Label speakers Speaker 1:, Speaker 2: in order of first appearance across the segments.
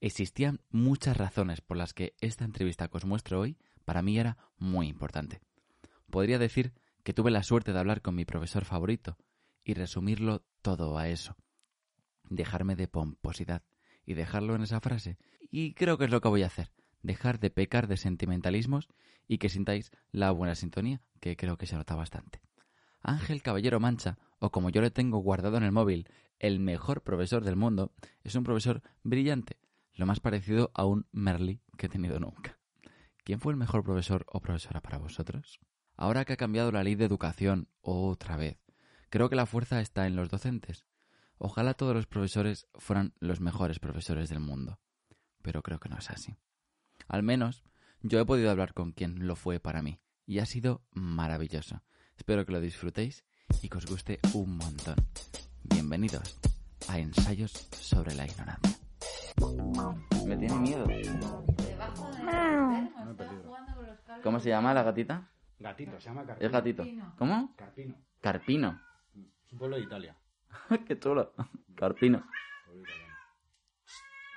Speaker 1: Existían muchas razones por las que esta entrevista que os muestro hoy para mí era muy importante. Podría decir que tuve la suerte de hablar con mi profesor favorito y resumirlo todo a eso. Dejarme de pomposidad y dejarlo en esa frase. Y creo que es lo que voy a hacer. Dejar de pecar de sentimentalismos y que sintáis la buena sintonía, que creo que se nota bastante. Ángel Caballero Mancha, o como yo le tengo guardado en el móvil, el mejor profesor del mundo, es un profesor brillante, lo más parecido a un Merly que he tenido nunca. ¿Quién fue el mejor profesor o profesora para vosotros? Ahora que ha cambiado la ley de educación otra vez, creo que la fuerza está en los docentes. Ojalá todos los profesores fueran los mejores profesores del mundo. Pero creo que no es así. Al menos yo he podido hablar con quien lo fue para mí, y ha sido maravilloso. Espero que lo disfrutéis y que os guste un montón. Bienvenidos a Ensayos sobre la Ignorancia. Me tiene miedo. ¿Cómo se llama la gatita?
Speaker 2: Gatito, se llama Carpino.
Speaker 1: Es gatito. ¿Cómo?
Speaker 2: Carpino.
Speaker 1: Carpino.
Speaker 2: Es un pueblo de Italia.
Speaker 1: Qué chulo. Carpino.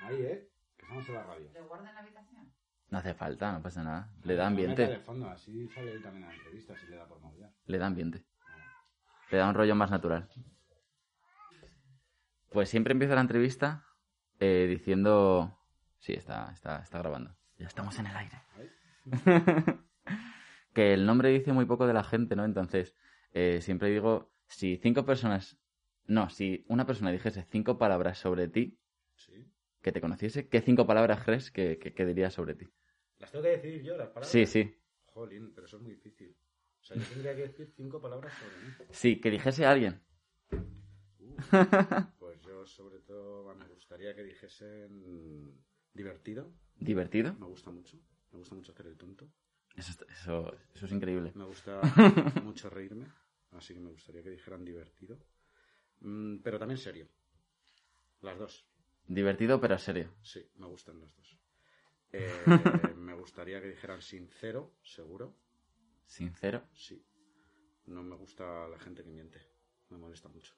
Speaker 2: Ahí, ¿eh? Que estamos en la radio.
Speaker 3: ¿Lo guarda en la habitación?
Speaker 1: No hace falta, no pasa nada. Le da
Speaker 2: de
Speaker 1: ambiente.
Speaker 2: fondo, así sale él también la entrevista, si le da por movilidad.
Speaker 1: Le da ambiente. Le da un rollo más natural. Pues siempre empiezo la entrevista eh, diciendo... Sí, está, está, está grabando. Ya estamos en el aire. que el nombre dice muy poco de la gente, ¿no? Entonces, eh, siempre digo, si cinco personas... No, si una persona dijese cinco palabras sobre ti,
Speaker 2: Sí.
Speaker 1: que te conociese, ¿qué cinco palabras crees que, que, que diría sobre ti?
Speaker 2: ¿Las tengo que decir yo, las palabras?
Speaker 1: Sí, sí.
Speaker 2: Jolín, pero eso es muy difícil. O sea, yo tendría que decir cinco palabras sobre mí.
Speaker 1: Sí, que dijese alguien.
Speaker 2: Uh, yo, sobre todo, me gustaría que dijesen divertido.
Speaker 1: ¿Divertido?
Speaker 2: Me gusta mucho. Me gusta mucho hacer el tonto.
Speaker 1: Eso, eso, eso es increíble.
Speaker 2: Me gusta mucho reírme. Así que me gustaría que dijeran divertido. Mm, pero también serio. Las dos.
Speaker 1: Divertido pero serio.
Speaker 2: Sí, me gustan las dos. Eh, me gustaría que dijeran sincero, seguro.
Speaker 1: Sincero.
Speaker 2: Sí. No me gusta la gente que miente. Me molesta mucho.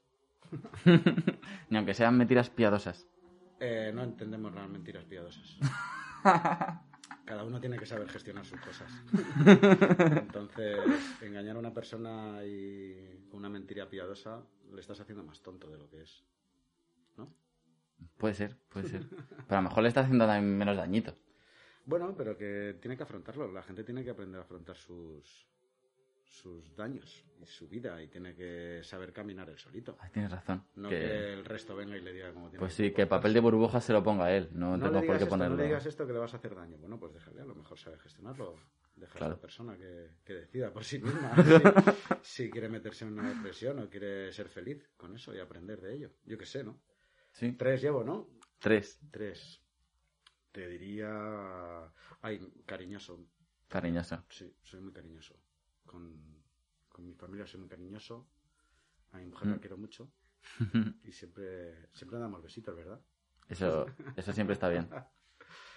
Speaker 1: Ni aunque sean mentiras piadosas.
Speaker 2: Eh, no entendemos las mentiras piadosas. Cada uno tiene que saber gestionar sus cosas. Entonces, engañar a una persona y con una mentira piadosa le estás haciendo más tonto de lo que es. ¿No?
Speaker 1: Puede ser, puede ser. Pero a lo mejor le está haciendo menos dañito.
Speaker 2: Bueno, pero que tiene que afrontarlo. La gente tiene que aprender a afrontar sus, sus daños y su vida y tiene que saber caminar él solito.
Speaker 1: Ay, tienes razón.
Speaker 2: No
Speaker 1: que-
Speaker 2: que el resto venga y le diga cómo tiene
Speaker 1: Pues
Speaker 2: que
Speaker 1: sí, que papel de burbuja se lo ponga él. No,
Speaker 2: No,
Speaker 1: tengo por qué
Speaker 2: esto,
Speaker 1: ponerlo.
Speaker 2: no le digas esto que le vas a hacer daño. Bueno, pues déjale, a lo mejor sabe gestionarlo. Deja a esta persona que, que decida por sí misma si, si quiere meterse en una depresión o quiere ser feliz con eso y aprender de ello. Yo qué sé, ¿no?
Speaker 1: Sí.
Speaker 2: Tres llevo, ¿no?
Speaker 1: Tres.
Speaker 2: Tres. Te diría... Ay, cariñoso.
Speaker 1: Cariñoso.
Speaker 2: Sí, soy muy cariñoso. Con, con mi familia soy muy cariñoso. A mi mujer la
Speaker 1: Mm.
Speaker 2: quiero mucho. Y siempre, siempre damos besitos, ¿verdad?
Speaker 1: Eso, eso siempre está bien.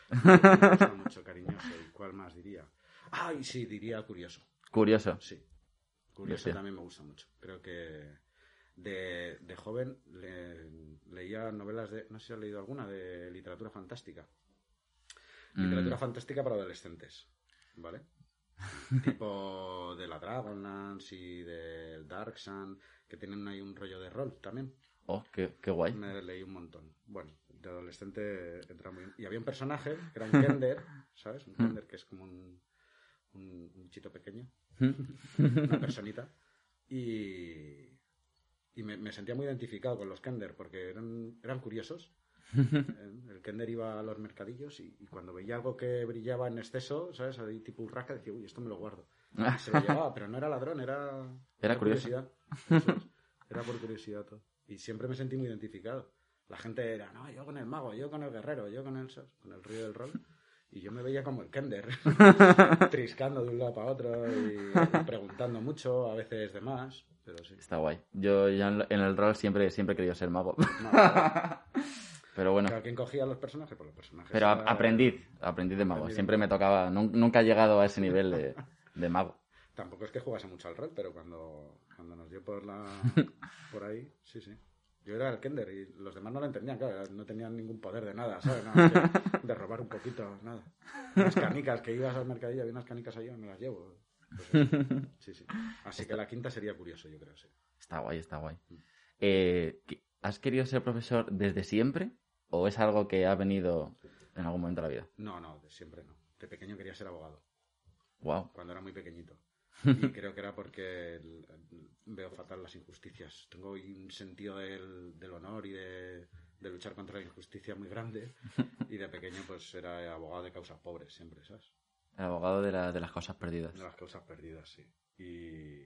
Speaker 2: Me gusta mucho cariñoso. ¿Y cuál más diría? Ay, sí, diría curioso.
Speaker 1: Curioso.
Speaker 2: Sí. Curioso también me gusta mucho. Creo que de, de joven le- leía novelas de... No sé si has leído alguna de literatura fantástica. Literatura
Speaker 1: Mm,
Speaker 2: fantástica para adolescentes. ¿Vale? Tipo de la Dragonlance y del Dark Sun, que tienen ahí un rollo de rol también.
Speaker 1: Oh, qué, qué guay.
Speaker 2: Me leí un montón. Bueno, de adolescente entra muy bien. Y había un personaje que era un Kender, ¿sabes? Un Kender que es como un, un, un chito pequeño, una personita. Y, y me, me sentía muy identificado con los Kender porque eran, eran curiosos. El Kender iba a los mercadillos y, y cuando veía algo que brillaba en exceso, ¿sabes? Ahí tipo urraca, decía, uy, esto me lo guardo. Y se lo llevaba, pero no era ladrón, era...
Speaker 1: Era
Speaker 2: curiosidad. Eso es. Era por curiosidad todo. Y siempre me sentí muy identificado. La gente era, no, yo con el mago, yo con el guerrero, yo con el, con el río del rol. Y yo me veía como el Kender, triscando de un lado para otro y preguntando mucho, a veces de más, pero sí.
Speaker 1: Está guay. Yo ya en el rol siempre, siempre he querido ser mago.
Speaker 2: No.
Speaker 1: Pero bueno.
Speaker 2: Claro, ¿Quién cogía los personajes? Pues los personajes.
Speaker 1: Pero
Speaker 2: era-
Speaker 1: aprendiz, aprendiz de mago.
Speaker 2: De
Speaker 1: Siempre me tocaba, nun- nunca he llegado a ese nivel de, de mago.
Speaker 2: Tampoco es que jugase mucho al rol, pero cuando, cuando nos dio por la por ahí, sí, sí. Yo era el Kender y los demás no lo entendían, claro, no tenían ningún poder de nada, ¿sabes? de robar un poquito, nada. Las canicas, que ibas al mercadillo, había unas canicas allí, me las llevo. Pues sí, sí. Así que la quinta sería curioso, yo creo, sí.
Speaker 1: Está guay, está guay. Mm. Eh, ¿Has querido ser profesor desde siempre o es algo que ha venido en algún momento de la vida?
Speaker 2: No, no, de siempre no. De pequeño quería ser abogado.
Speaker 1: Wow.
Speaker 2: Cuando era muy pequeñito. Y creo que era porque veo fatal las injusticias. Tengo un sentido del, honor y de, luchar contra la injusticia muy grande. Y de pequeño, pues era abogado de causas pobres siempre, ¿sabes?
Speaker 1: El abogado de, de las causas perdidas.
Speaker 2: De las causas perdidas, sí. Y,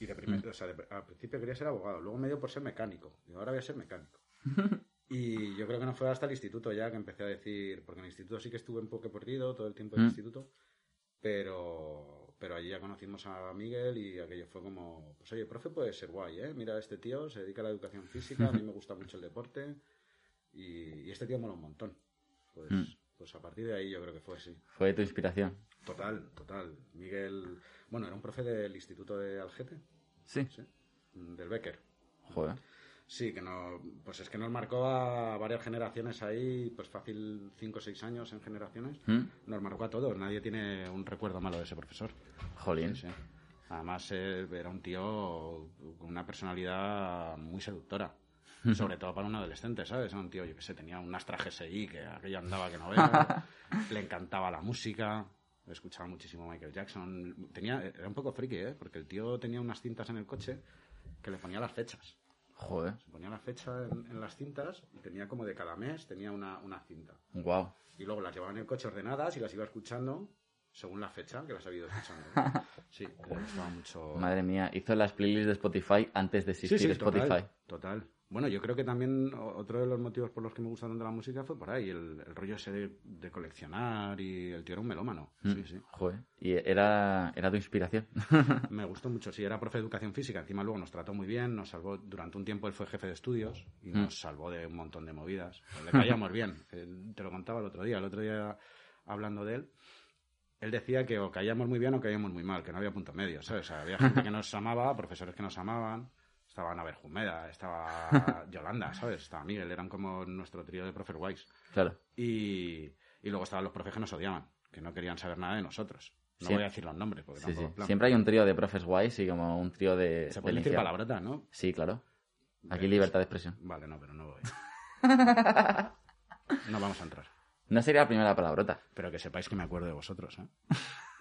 Speaker 2: y de primer, mm. o sea, al principio quería ser abogado, luego me dio por ser mecánico. Y ahora voy a ser mecánico. y yo creo que no fue hasta el instituto ya que empecé a decir, porque en el instituto sí que estuve un poco perdido todo el tiempo en el mm. instituto, pero pero allí ya conocimos a Miguel y aquello fue como, pues oye, profe puede ser guay, ¿eh? Mira, este tío se dedica a la educación física, a mí me gusta mucho el deporte y, este tío mola un montón. Pues, mm. pues a partir de ahí yo creo que fue así.
Speaker 1: ¿Fue tu inspiración?
Speaker 2: Total, total. Miguel, bueno, era un profe del Instituto de Algete.
Speaker 1: Sí.
Speaker 2: Sí. Del Becker.
Speaker 1: Joder.
Speaker 2: Sí, que no, pues es que nos marcó a varias generaciones ahí, pues fácil cinco o seis años en generaciones, ¿Mm? nos marcó a todos, nadie tiene un recuerdo malo de ese profesor.
Speaker 1: Jolín.
Speaker 2: Además era un tío con una personalidad muy seductora, sobre todo para un adolescente, ¿sabes? Era un tío, yo que sé, tenía unas trajes ahí que aquello andaba que no vea, le encantaba la música, escuchaba muchísimo Michael Jackson, tenía, era un poco friki, ¿eh? Porque el tío tenía unas cintas en el coche que le ponía las fechas.
Speaker 1: Joder.
Speaker 2: Se ponía la fecha en, las cintas y tenía como de cada mes tenía una, una cinta.
Speaker 1: Wow.
Speaker 2: Y luego las llevaba en el coche ordenadas y las iba escuchando según la fecha que las había ido escuchando. Sí, le gustaba mucho.
Speaker 1: Madre mía, hizo las playlists de Spotify antes de existir sí, Spotify.
Speaker 2: total. Bueno, yo creo que también otro de los motivos por los que me gusta tanto la música fue por ahí, el, rollo ese de, coleccionar y el tío era un melómano. Mm. Sí, sí.
Speaker 1: Joder. ¿Y era, era tu inspiración?
Speaker 2: me gustó mucho, sí, era profe de educación física, encima luego nos trató muy bien, nos salvó, durante un tiempo él fue jefe de estudios y mm. nos salvó de un montón de movidas. le caíamos bien, te lo contaba el otro día, el otro día hablando de él, él decía que o caíamos muy bien o caíamos muy mal, que no había punto medio, ¿sabes? O sea, había gente que nos amaba, profesores que nos amaban, estaba Naver Jumeda, estaba Yolanda, ¿sabes? Estaba Miguel, eran como nuestro trío de Profer Wise.
Speaker 1: Claro.
Speaker 2: Y, y luego estaban los profes que nos odiaban, que no querían saber nada de nosotros. No voy a decir los nombres, porque sí,
Speaker 1: Siempre hay un trío de profes wise y como un trío de.
Speaker 2: Se puede decir palabrota, ¿no?
Speaker 1: Sí, claro. Aquí libertad de expresión.
Speaker 2: Vale, no, pero no voy. no vamos a entrar.
Speaker 1: No sería la primera palabrota.
Speaker 2: Pero que sepáis que me acuerdo de vosotros, ¿eh?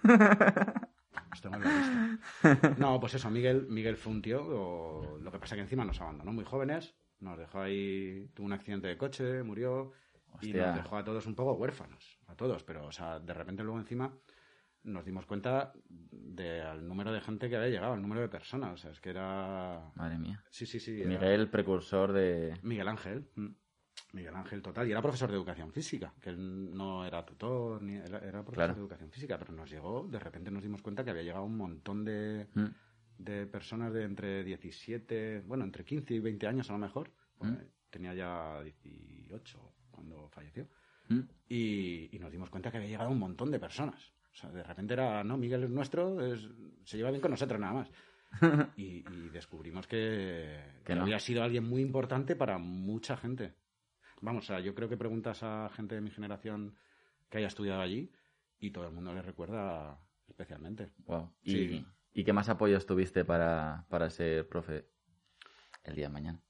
Speaker 2: No, pues eso, Miguel, Miguel fue un tío, lo que pasa que encima nos abandonó muy jóvenes, nos dejó ahí, tuvo un accidente de coche, murió y nos dejó a todos un poco huérfanos, a todos, pero o sea, de repente luego encima nos dimos cuenta del número de gente que había llegado, el número de personas, o sea, es que era...
Speaker 1: Madre mía.
Speaker 2: Sí, sí, sí.
Speaker 1: Miguel, precursor de...
Speaker 2: Miguel Ángel. Miguel Ángel total, y era profesor de educación física, que él no era tutor, ni era, profesor de educación física, pero nos llegó, de repente nos dimos cuenta que había llegado un montón de, mm. de personas de entre 17, bueno, entre 15 y 20 años a lo mejor, mm. tenía ya 18 cuando falleció, mm. y, nos dimos cuenta que había llegado un montón de personas. O sea, de repente era, no, Miguel es nuestro, se lleva bien con nosotros nada más. y, descubrimos que, que había sido alguien muy importante para mucha gente. Vamos, o sea, yo creo que preguntas a gente de mi generación que haya estudiado allí y todo el mundo le recuerda especialmente.
Speaker 1: Wow. ¿Y, ¿Y qué más apoyos tuviste para, para ser profe el día de mañana?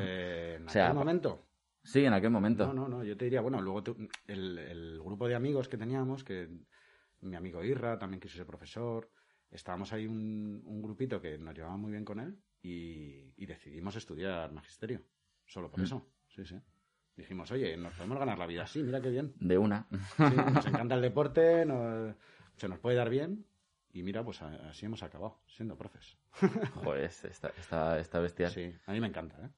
Speaker 2: Eh, ¿En aquel momento?
Speaker 1: Sí, en aquel momento.
Speaker 2: No, no, no. Yo te diría, bueno, luego el, el, grupo de amigos que teníamos, que mi amigo Irra también quiso ser profesor, estábamos ahí un, un grupito que nos llevaba muy bien con él y, y decidimos estudiar magisterio. Solo por mm. eso. Sí, sí. Dijimos, oye, nos podemos ganar la vida así, mira qué bien.
Speaker 1: De una.
Speaker 2: nos encanta el deporte, se nos puede dar bien. Y mira, pues así hemos acabado, siendo profes.
Speaker 1: Joder, esta, esta, esta bestial.
Speaker 2: Sí, a mí me encanta, ¿eh?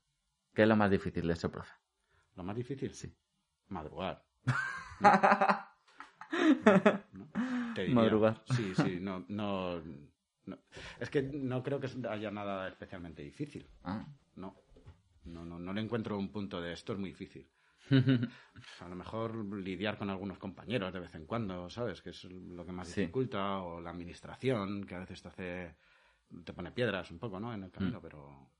Speaker 1: ¿Qué es lo más difícil de ser profe?
Speaker 2: ¿Lo más difícil?
Speaker 1: Sí.
Speaker 2: Madrugar.
Speaker 1: Madrugar.
Speaker 2: Sí, sí, no, no, Es que no creo que haya nada especialmente difícil.
Speaker 1: Ah.
Speaker 2: No. No, no, no le encuentro un punto de esto es muy difícil. a lo mejor lidiar con algunos compañeros de vez en cuando, ¿sabes? Que es lo que más dificulta, o la administración, que a veces te hace, te pone piedras un poco, ¿no? En el camino, mm. pero,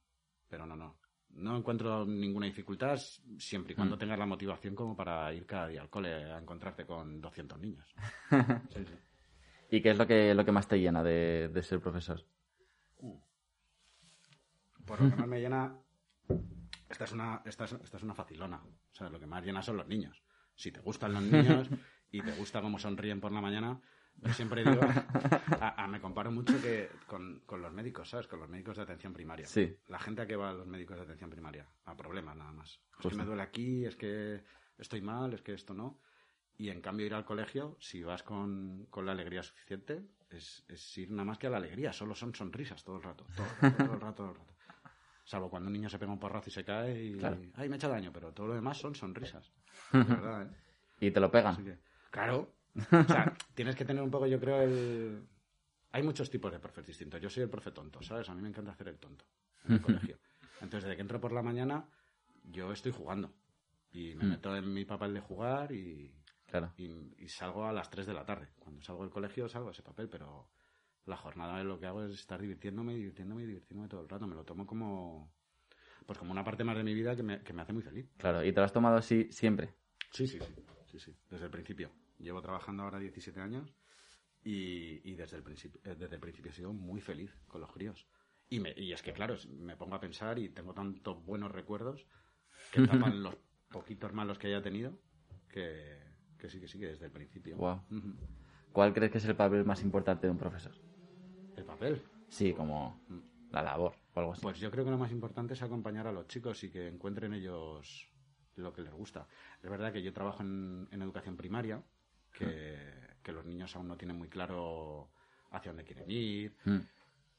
Speaker 2: pero no, no. no encuentro ninguna dificultad siempre y cuando mm. tengas la motivación como para ir cada día al cole a encontrarte con 200 niños.
Speaker 1: ¿Y qué es lo que, lo que más te llena de, ser profesor?
Speaker 2: Uh. Por lo que más me llena, esta es, una, esta, es, una facilona. O sea, lo que más llena son los niños. Si te gustan los niños y te gusta cómo sonríen por la mañana, yo siempre digo, me comparo mucho que con, los médicos, ¿sabes? Con los médicos de atención primaria.
Speaker 1: Sí.
Speaker 2: La gente a que va a los médicos de atención primaria, a problemas nada más. Es que me duele aquí, es que estoy mal, es que esto no. Y en cambio ir al colegio, si vas con, la alegría suficiente, es, ir nada más que a la alegría. Solo son sonrisas todo el rato. Todo el rato, todo el rato, todo el rato. Salvo cuando un niño se pega un porrazo y se cae y... ¡Ay, me echa daño! Pero todo lo demás son sonrisas. verdad, ¿eh?
Speaker 1: Y te lo pegan.
Speaker 2: claro, o sea, tienes que tener un poco, yo creo, el... Hay muchos tipos de profes distintos. Yo soy el profe tonto, ¿sabes? A mí me encanta hacer el tonto en el colegio. Entonces, desde que entro por la mañana, yo estoy jugando. Y me mm. meto en mi papel de jugar y,
Speaker 1: claro.
Speaker 2: y, salgo a las 3 de la tarde. Cuando salgo del colegio salgo a ese papel, pero la jornada lo que hago es estar divirtiéndome, divirtiéndome y divirtiéndome todo el rato. Me lo tomo como pues como una parte más de mi vida que me, que me hace muy feliz.
Speaker 1: Claro, ¿y te lo has tomado así siempre?
Speaker 2: Sí, sí, sí, sí, sí, desde el principio. Llevo trabajando ahora 17 años y, desde, el principio, eh, desde el principio he sido muy feliz con los críos. Y, me, y es que, claro, me pongo a pensar y tengo tantos buenos recuerdos que tapan los poquitos malos que haya tenido que, que sí, que sí, que desde el principio.
Speaker 1: Wow. ¿Cuál crees que es el papel más importante de un profesor?
Speaker 2: ¿El papel?
Speaker 1: Sí, como la labor o algo así.
Speaker 2: Pues yo creo que lo más importante es acompañar a los chicos y que encuentren ellos lo que les gusta. Es verdad que yo trabajo en educación primaria que, los niños aún no tienen muy claro hacia dónde quieren ir. Mm.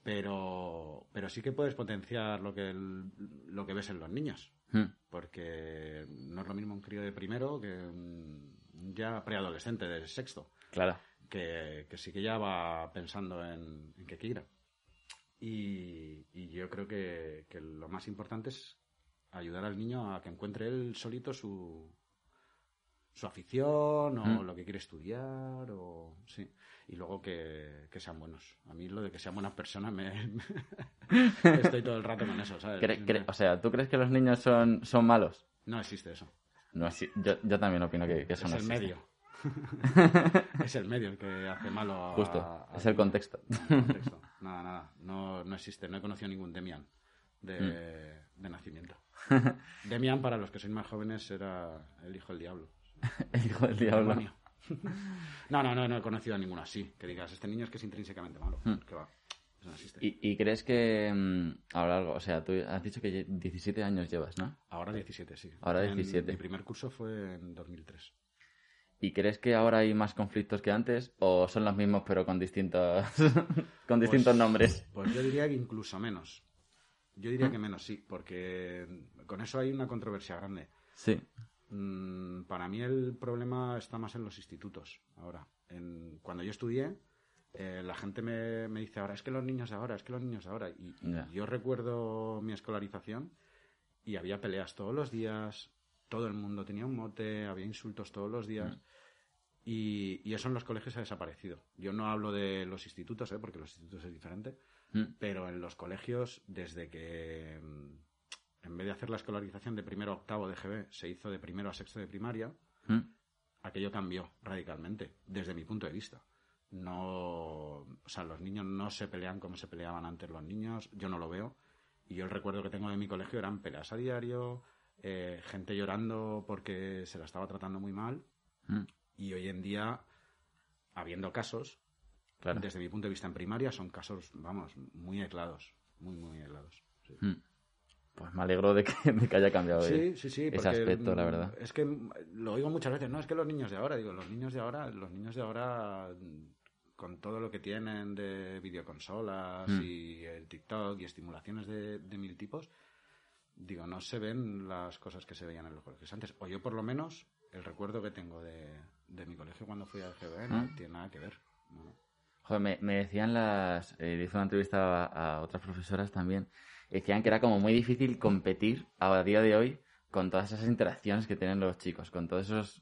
Speaker 2: Pero, pero sí que puedes potenciar lo que, lo que ves en los niños. Mm. Porque no es lo mismo un crío de primero que un ya preadolescente de sexto.
Speaker 1: Claro.
Speaker 2: Que, sí que ya va pensando en, en qué quiere. Y, y, yo creo que, que, lo más importante es ayudar al niño a que encuentre él solito su, su afición o mm. lo que quiere estudiar o sí y luego que, sean buenos a mí lo de que sean buenas personas me estoy todo el rato con eso ¿sabes?
Speaker 1: o sea ¿tú crees que los niños son, son malos?
Speaker 2: no existe eso
Speaker 1: no yo, yo también opino que, que eso
Speaker 2: es
Speaker 1: el
Speaker 2: medio es el medio el que hace malo
Speaker 1: justo es el contexto.
Speaker 2: nada nada no, no existe no he conocido ningún Demian de, mm. de nacimiento Demian para los que sois más jóvenes era el hijo del diablo
Speaker 1: el hijo del diablo.
Speaker 2: No, no, no, no he conocido a ninguno así. Que digas, este niño es que es intrínsecamente malo. Hmm. Que va. No existe.
Speaker 1: ¿Y, crees que mm, ahora algo, o sea, tú has dicho que 17 años llevas, ¿no?
Speaker 2: Ahora 17, sí.
Speaker 1: Ahora 17.
Speaker 2: mi primer curso fue en 2003.
Speaker 1: ¿Y crees que ahora hay más conflictos que antes o son los mismos pero con distintos con distintos
Speaker 2: pues,
Speaker 1: nombres?
Speaker 2: Pues yo diría que incluso menos. Yo diría que menos, sí, porque con eso hay una controversia grande.
Speaker 1: Sí.
Speaker 2: Mm, para mí el problema está más en los institutos ahora. En, cuando yo estudié, eh, la gente me, dice ahora, es que los niños ahora, es que los niños ahora. Y, yo recuerdo mi escolarización y había peleas todos los días, todo el mundo tenía un mote, había insultos todos los días. Mm. Y, eso en los colegios ha desaparecido. Yo no hablo de los institutos, ¿eh? porque los institutos es diferente, mm. pero en los colegios, desde que en vez de hacer la escolarización de primero a octavo de GB, se hizo de primero a sexto de primaria, mm. aquello cambió radicalmente, desde mi punto de vista. No, o sea, los niños no se pelean como se peleaban antes los niños, yo no lo veo. Y yo el recuerdo que tengo de mi colegio eran peleas a diario, eh, gente llorando porque se la estaba tratando muy mal. Mm. Y hoy en día, habiendo casos, desde mi punto de vista en primaria, son casos, vamos, muy aislados, muy, muy aislados. Mm.
Speaker 1: Pues me alegro de que, haya cambiado
Speaker 2: sí, sí, sí,
Speaker 1: ese aspecto, la verdad.
Speaker 2: Es que lo oigo muchas veces, no, es que los niños de ahora, digo, los niños de ahora, los niños de ahora, con todo lo que tienen de videoconsolas hmm. y el TikTok y estimulaciones de, mil tipos, digo, no se ven las cosas que se veían en los colegios antes. O yo, por lo menos, el recuerdo que tengo de, mi colegio cuando fui al GB no hmm. tiene nada que ver.
Speaker 1: Joder, me, decían las... Eh, hice una entrevista a otras profesoras también decían que era como muy difícil competir a día de hoy con todas esas interacciones que tienen los chicos, con todos esos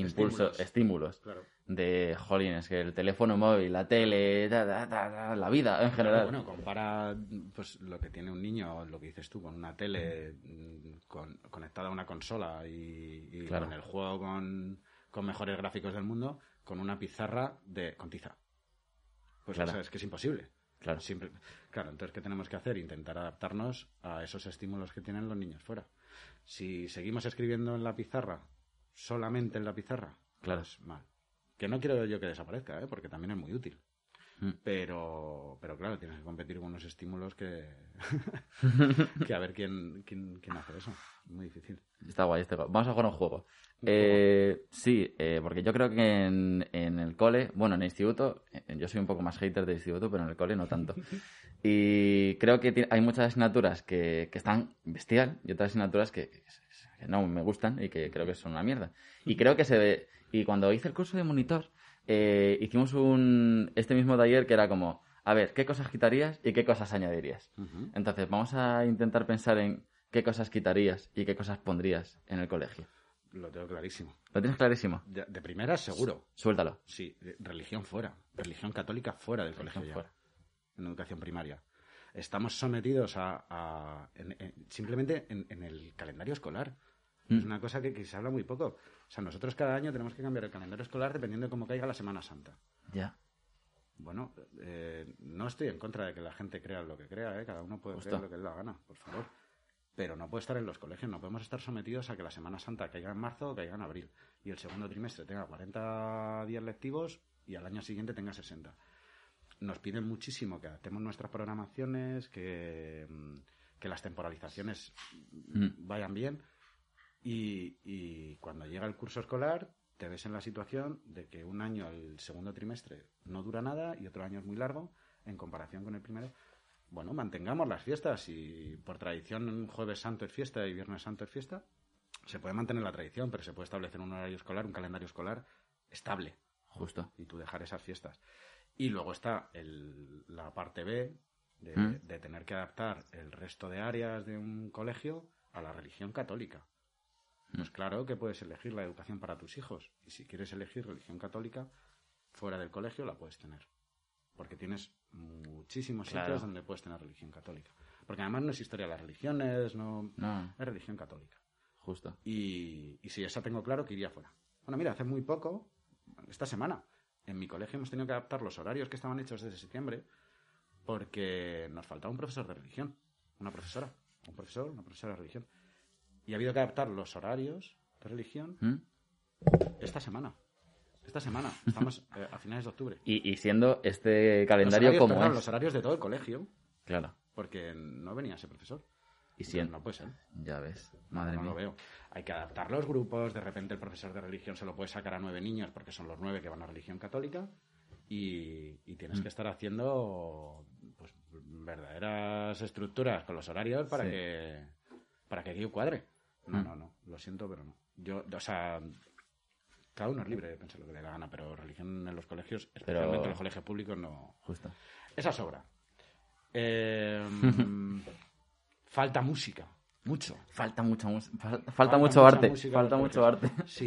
Speaker 1: impulsos, estímulos. De, jolín, es que el teléfono móvil, la tele, la vida en general.
Speaker 2: Bueno, compara pues, lo que tiene un niño, lo que dices tú, con una tele mm, con, conectada a una consola y, con el juego con, con, mejores gráficos del mundo, con una pizarra de, con tiza. Pues claro. es que es imposible.
Speaker 1: Claro.
Speaker 2: Siempre, claro, entonces, ¿qué tenemos que hacer? Intentar adaptarnos a esos estímulos que tienen los niños fuera. Si seguimos escribiendo en la pizarra, solamente en la pizarra,
Speaker 1: claro.
Speaker 2: es mal. Que no quiero yo que desaparezca, ¿eh? porque también es muy útil. Mm. Pero, pero claro, tienes que competir con unos estímulos que, que a ver quién, quién, quién, hace eso. Muy difícil.
Speaker 1: Está guay este Vamos a jugar un juego. Eh, sí, eh, porque yo creo que en, en, el cole, bueno, en el instituto, eh, yo soy un poco más hater del instituto, pero en el cole no tanto. Y creo que hay muchas asignaturas que, que están bestial y otras asignaturas que, que, no me gustan y que creo que son una mierda. Y creo que se ve. Y cuando hice el curso de monitor, eh, hicimos un este mismo taller que era como, a ver, ¿qué cosas quitarías y qué cosas añadirías? Entonces, vamos a intentar pensar en qué cosas quitarías y qué cosas pondrías en el colegio.
Speaker 2: Lo tengo clarísimo.
Speaker 1: ¿Lo tienes clarísimo?
Speaker 2: De, primera, seguro.
Speaker 1: Suéltalo.
Speaker 2: Sí, religión fuera. Religión católica fuera del colegio. Fuera en educación primaria. Estamos sometidos a, simplemente en, el calendario escolar. Es mm. una cosa que, se habla muy poco. O sea, nosotros cada año tenemos que cambiar el calendario escolar dependiendo de cómo caiga la Semana Santa.
Speaker 1: Ya.
Speaker 2: Bueno, eh, no estoy en contra de que la gente crea lo que crea, ¿eh? cada uno puede creer lo que le da gana, por favor. Pero no puede estar en los colegios, no podemos estar sometidos a que la Semana Santa caiga en marzo o caiga en abril y el segundo trimestre tenga 40 días lectivos y al año siguiente tenga 60 nos piden muchísimo que adaptemos nuestras programaciones, que, mm, las temporalizaciones mm. vayan bien. Y, cuando llega el curso escolar, te ves en la situación de que un año, el segundo trimestre, no dura nada y otro año es muy largo en comparación con el primero. Bueno, mantengamos las fiestas y por tradición jueves santo es fiesta y viernes santo es fiesta. Se puede mantener la tradición, pero se puede establecer un horario escolar, un calendario escolar estable.
Speaker 1: Justo.
Speaker 2: Y tú dejar esas fiestas. Y luego está el, la parte B
Speaker 1: ¿Mm?
Speaker 2: de, tener que adaptar el resto de áreas de un colegio a la religión católica. Pues claro que puedes elegir la educación para tus hijos. Y si quieres elegir religión católica, fuera del colegio la puedes tener. Porque tienes muchísimos sitios donde puedes tener religión católica. Porque además no es historia de las religiones, no, es religión católica.
Speaker 1: Justo.
Speaker 2: Y, y si esa tengo claro que iría fuera. Bueno, mira, hace muy poco, esta semana, en mi colegio hemos tenido que adaptar los horarios que estaban hechos desde septiembre porque nos faltaba un profesor de religión, una profesora, un profesor, una profesora de religión. Y ha habido que adaptar los horarios de religión
Speaker 1: ¿Mm?
Speaker 2: esta semana. Esta semana, estamos eh, a finales de octubre.
Speaker 1: Y, siendo este calendario como
Speaker 2: es. los horarios de todo el colegio.
Speaker 1: Claro.
Speaker 2: Porque no venía ese profesor.
Speaker 1: Y si
Speaker 2: no puede ser.
Speaker 1: Ya ves, madre
Speaker 2: no,
Speaker 1: mía.
Speaker 2: lo veo. Hay que adaptar los grupos, de repente el profesor de religión se lo puede sacar a nueve niños porque son los nueve que van a religión católica y, tienes mm. que estar haciendo pues, verdaderas estructuras con los horarios para que para que aquello cuadre. No, mm. no, no, lo siento, pero no. Yo, o sea, cada uno es libre de pensar lo que le da gana, pero religión en los colegios, especialmente en los colegios públicos, no.
Speaker 1: Justo.
Speaker 2: Esa sobra. Eh, falta música. Mucho.
Speaker 1: Falta mucha música. Falta, mucho arte. Falta mucho arte.
Speaker 2: Sí.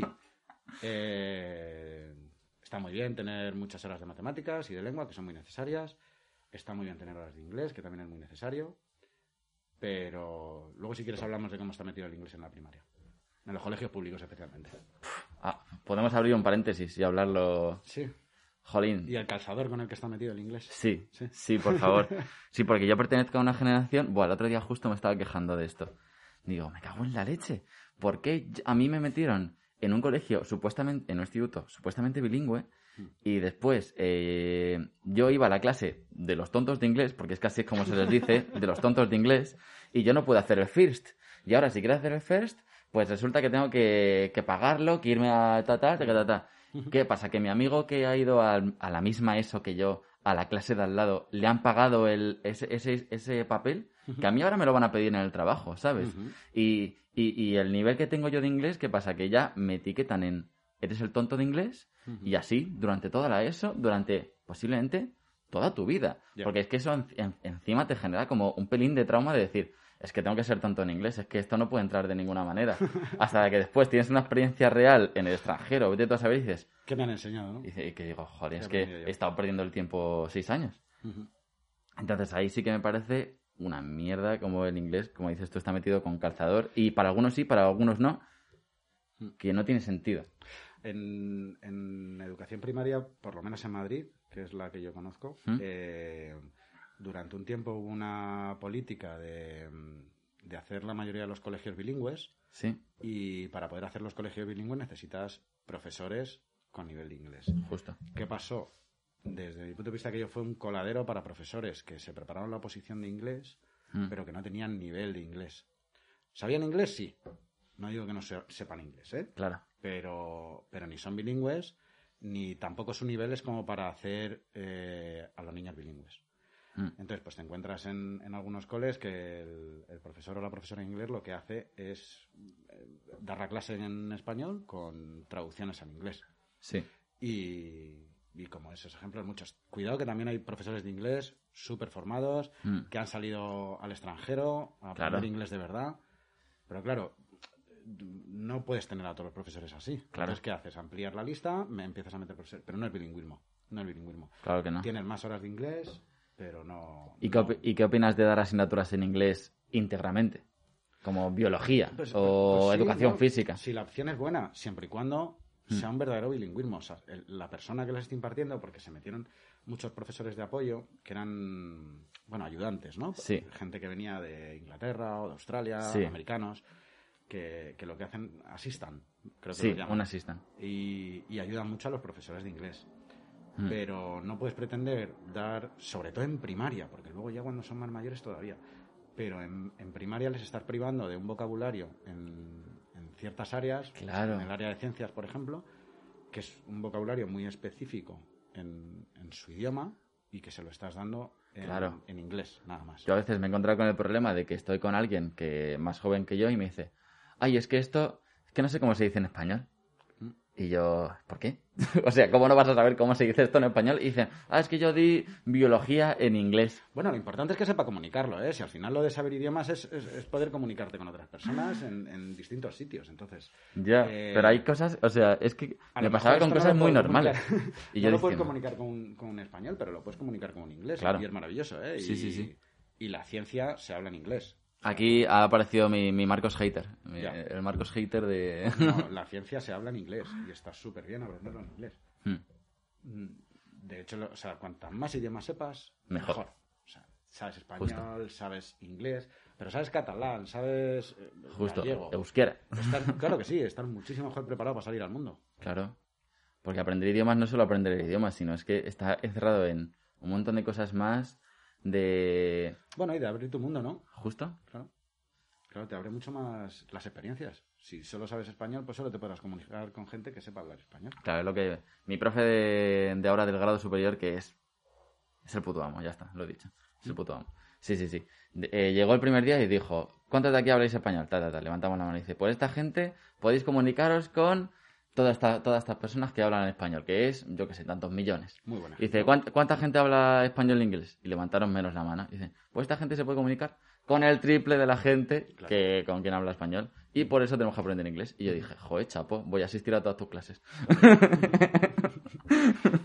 Speaker 2: Eh, está muy bien tener muchas horas de matemáticas y de lengua, que son muy necesarias. Está muy bien tener horas de inglés, que también es muy necesario. Pero luego, si quieres, hablamos de cómo está metido el inglés en la primaria. En los colegios públicos, especialmente.
Speaker 1: Ah, podemos abrir un paréntesis y hablarlo.
Speaker 2: Sí.
Speaker 1: Jolín.
Speaker 2: ¿Y el calzador con el que está metido el inglés?
Speaker 1: Sí, sí, por favor. sí, porque yo pertenezco a una generación. Bueno, el otro día justo me estaba quejando de esto. Digo, me cago en la leche. ¿Por qué a mí me metieron en un colegio supuestamente, en un instituto supuestamente bilingüe? Y después eh, yo iba a la clase de los tontos de inglés, porque es casi como se les dice, de los tontos de inglés, y yo no puedo hacer el first. Y ahora, si quiero hacer el first, pues resulta que tengo que, pagarlo, que irme a ta, ta, ta, ta, ¿Qué pasa? Que mi amigo que ha ido a, la misma ESO que yo, a la clase de al lado, le han pagado el, ese, ese, ese papel, que a mí ahora me lo van a pedir en el trabajo, ¿sabes? y, y, y, el nivel que tengo yo de inglés, ¿qué pasa? Que ya me etiquetan en, eres el tonto de inglés, y así, durante toda la ESO, durante posiblemente toda tu vida. Porque es que eso encima te genera como un pelín de trauma de decir, es que tengo que ser tonto en inglés, es que esto no puede entrar de ninguna manera. Hasta que después tienes una experiencia real en el extranjero, vete tú a saber y dices...
Speaker 2: ¿Qué me han enseñado, no?
Speaker 1: Y, que digo, joder, es que he estado perdiendo el tiempo seis años. Entonces ahí sí que me parece una mierda como el inglés, como dices tú, está metido con calzador. Y para algunos sí, para algunos no, mm. que no tiene sentido.
Speaker 2: En, educación primaria, por lo menos en Madrid, que es la que yo conozco, ¿Mm? eh, durante un tiempo hubo una política de, hacer la mayoría de los colegios bilingües.
Speaker 1: Sí.
Speaker 2: Y para poder hacer los colegios bilingües necesitas profesores con nivel de inglés.
Speaker 1: Justo.
Speaker 2: ¿Qué pasó? Desde mi punto de vista, que yo fue un coladero para profesores que se prepararon la oposición de inglés, mm. pero que no tenían nivel de inglés. ¿Sabían inglés? Sí. No digo que no sepan inglés, ¿eh?
Speaker 1: Claro.
Speaker 2: Pero, pero ni son bilingües, ni tampoco su nivel es como para hacer eh, a los niños bilingües. Mm. Entonces, pues te encuentras en, algunos coles que el, profesor o la profesora de inglés lo que hace es eh, dar la clase en español con traducciones al inglés.
Speaker 1: Sí.
Speaker 2: Y, como esos ejemplos, muchos. Cuidado que también hay profesores de inglés súper formados, mm. que han salido al extranjero a aprender inglés de verdad. Pero claro, no puedes tener a todos los profesores así.
Speaker 1: Claro.
Speaker 2: Entonces, ¿qué haces? Ampliar la lista, me empiezas a meter profesores. Pero no es bilingüismo. No es bilingüismo.
Speaker 1: Claro que no.
Speaker 2: Tienes más horas de inglés, pero no.
Speaker 1: ¿Y, Qué, opinas de dar asignaturas en inglés íntegramente? Como biología pues, o pues, pues educación física.
Speaker 2: Si la opción es buena, siempre y cuando mm. sea un verdadero bilingüismo. O sea, la persona que les está impartiendo, porque se metieron muchos profesores de apoyo que eran, bueno, ayudantes, ¿no?
Speaker 1: Sí.
Speaker 2: Gente que venía de Inglaterra o de Australia, americanos que, lo que hacen asistan, creo que
Speaker 1: sí, un asistan.
Speaker 2: Y, y, ayudan mucho a los profesores de inglés. Mm. Pero no puedes pretender dar, sobre todo en primaria, porque luego ya cuando son más mayores todavía, pero en, primaria les estás privando de un vocabulario en, ciertas áreas,
Speaker 1: claro.
Speaker 2: en el área de ciencias, por ejemplo, que es un vocabulario muy específico en, su idioma y que se lo estás dando en,
Speaker 1: claro.
Speaker 2: en inglés, nada más.
Speaker 1: Yo a veces me he encontrado con el problema de que estoy con alguien que más joven que yo y me dice, ay, es que esto, es que no sé cómo se dice en español. Y yo, ¿por qué? o sea, ¿cómo no vas a saber cómo se dice esto en español? Y dicen, ah, es que yo di biología en inglés.
Speaker 2: Bueno, lo importante es que sepa comunicarlo, ¿eh? Si al final lo de saber idiomas es, poder comunicarte con otras personas en, distintos sitios, entonces...
Speaker 1: Ya, eh, pero hay cosas, o sea, es que me pasaba con cosas muy normales.
Speaker 2: y yo no lo puedes comunicar con un, con un, español, pero lo puedes comunicar con un inglés. Claro. Y es maravilloso, ¿eh?
Speaker 1: sí, sí, sí.
Speaker 2: Y la ciencia se habla en inglés.
Speaker 1: Aquí ha aparecido mi, mi Marcos Hater, el Marcos Hater de...
Speaker 2: la ciencia se habla en inglés y está súper bien aprenderlo en inglés. Hmm. Mm, de hecho, o sea, cuantas más idiomas sepas, mejor. O sea, sabes español, sabes inglés, pero sabes catalán, sabes eh,
Speaker 1: Justo, euskera.
Speaker 2: claro que sí, estás muchísimo mejor preparado para salir al mundo.
Speaker 1: Claro, porque aprender idiomas no es solo aprender el idioma, sino es que está encerrado en un montón de cosas más de...
Speaker 2: Bueno, y de abrir tu mundo, ¿no?
Speaker 1: Justo.
Speaker 2: Claro. Claro, te abre mucho más las experiencias. Si solo sabes español, pues solo te podrás comunicar con gente que sepa hablar español.
Speaker 1: Claro, es lo que... Mi profe de, ahora del grado superior, que es... Es el puto amo, ya está, lo he dicho. Es el puto amo. Sí, sí, sí. Eh, llegó el primer día y dijo, ¿cuántos de aquí habláis español? Ta, ta, Levantamos la mano y dice, pues esta gente podéis comunicaros con todas esta, todas estas personas que hablan español, que es, yo que sé, tantos millones.
Speaker 2: Muy buena.
Speaker 1: Dice, ¿cuánta, gente habla español e inglés? Y levantaron menos la mano. Dice, pues esta gente se puede comunicar con el triple de la gente que con quien habla español. Y por eso tenemos que aprender inglés. Y yo dije, joder, chapo, voy a asistir a todas tus clases.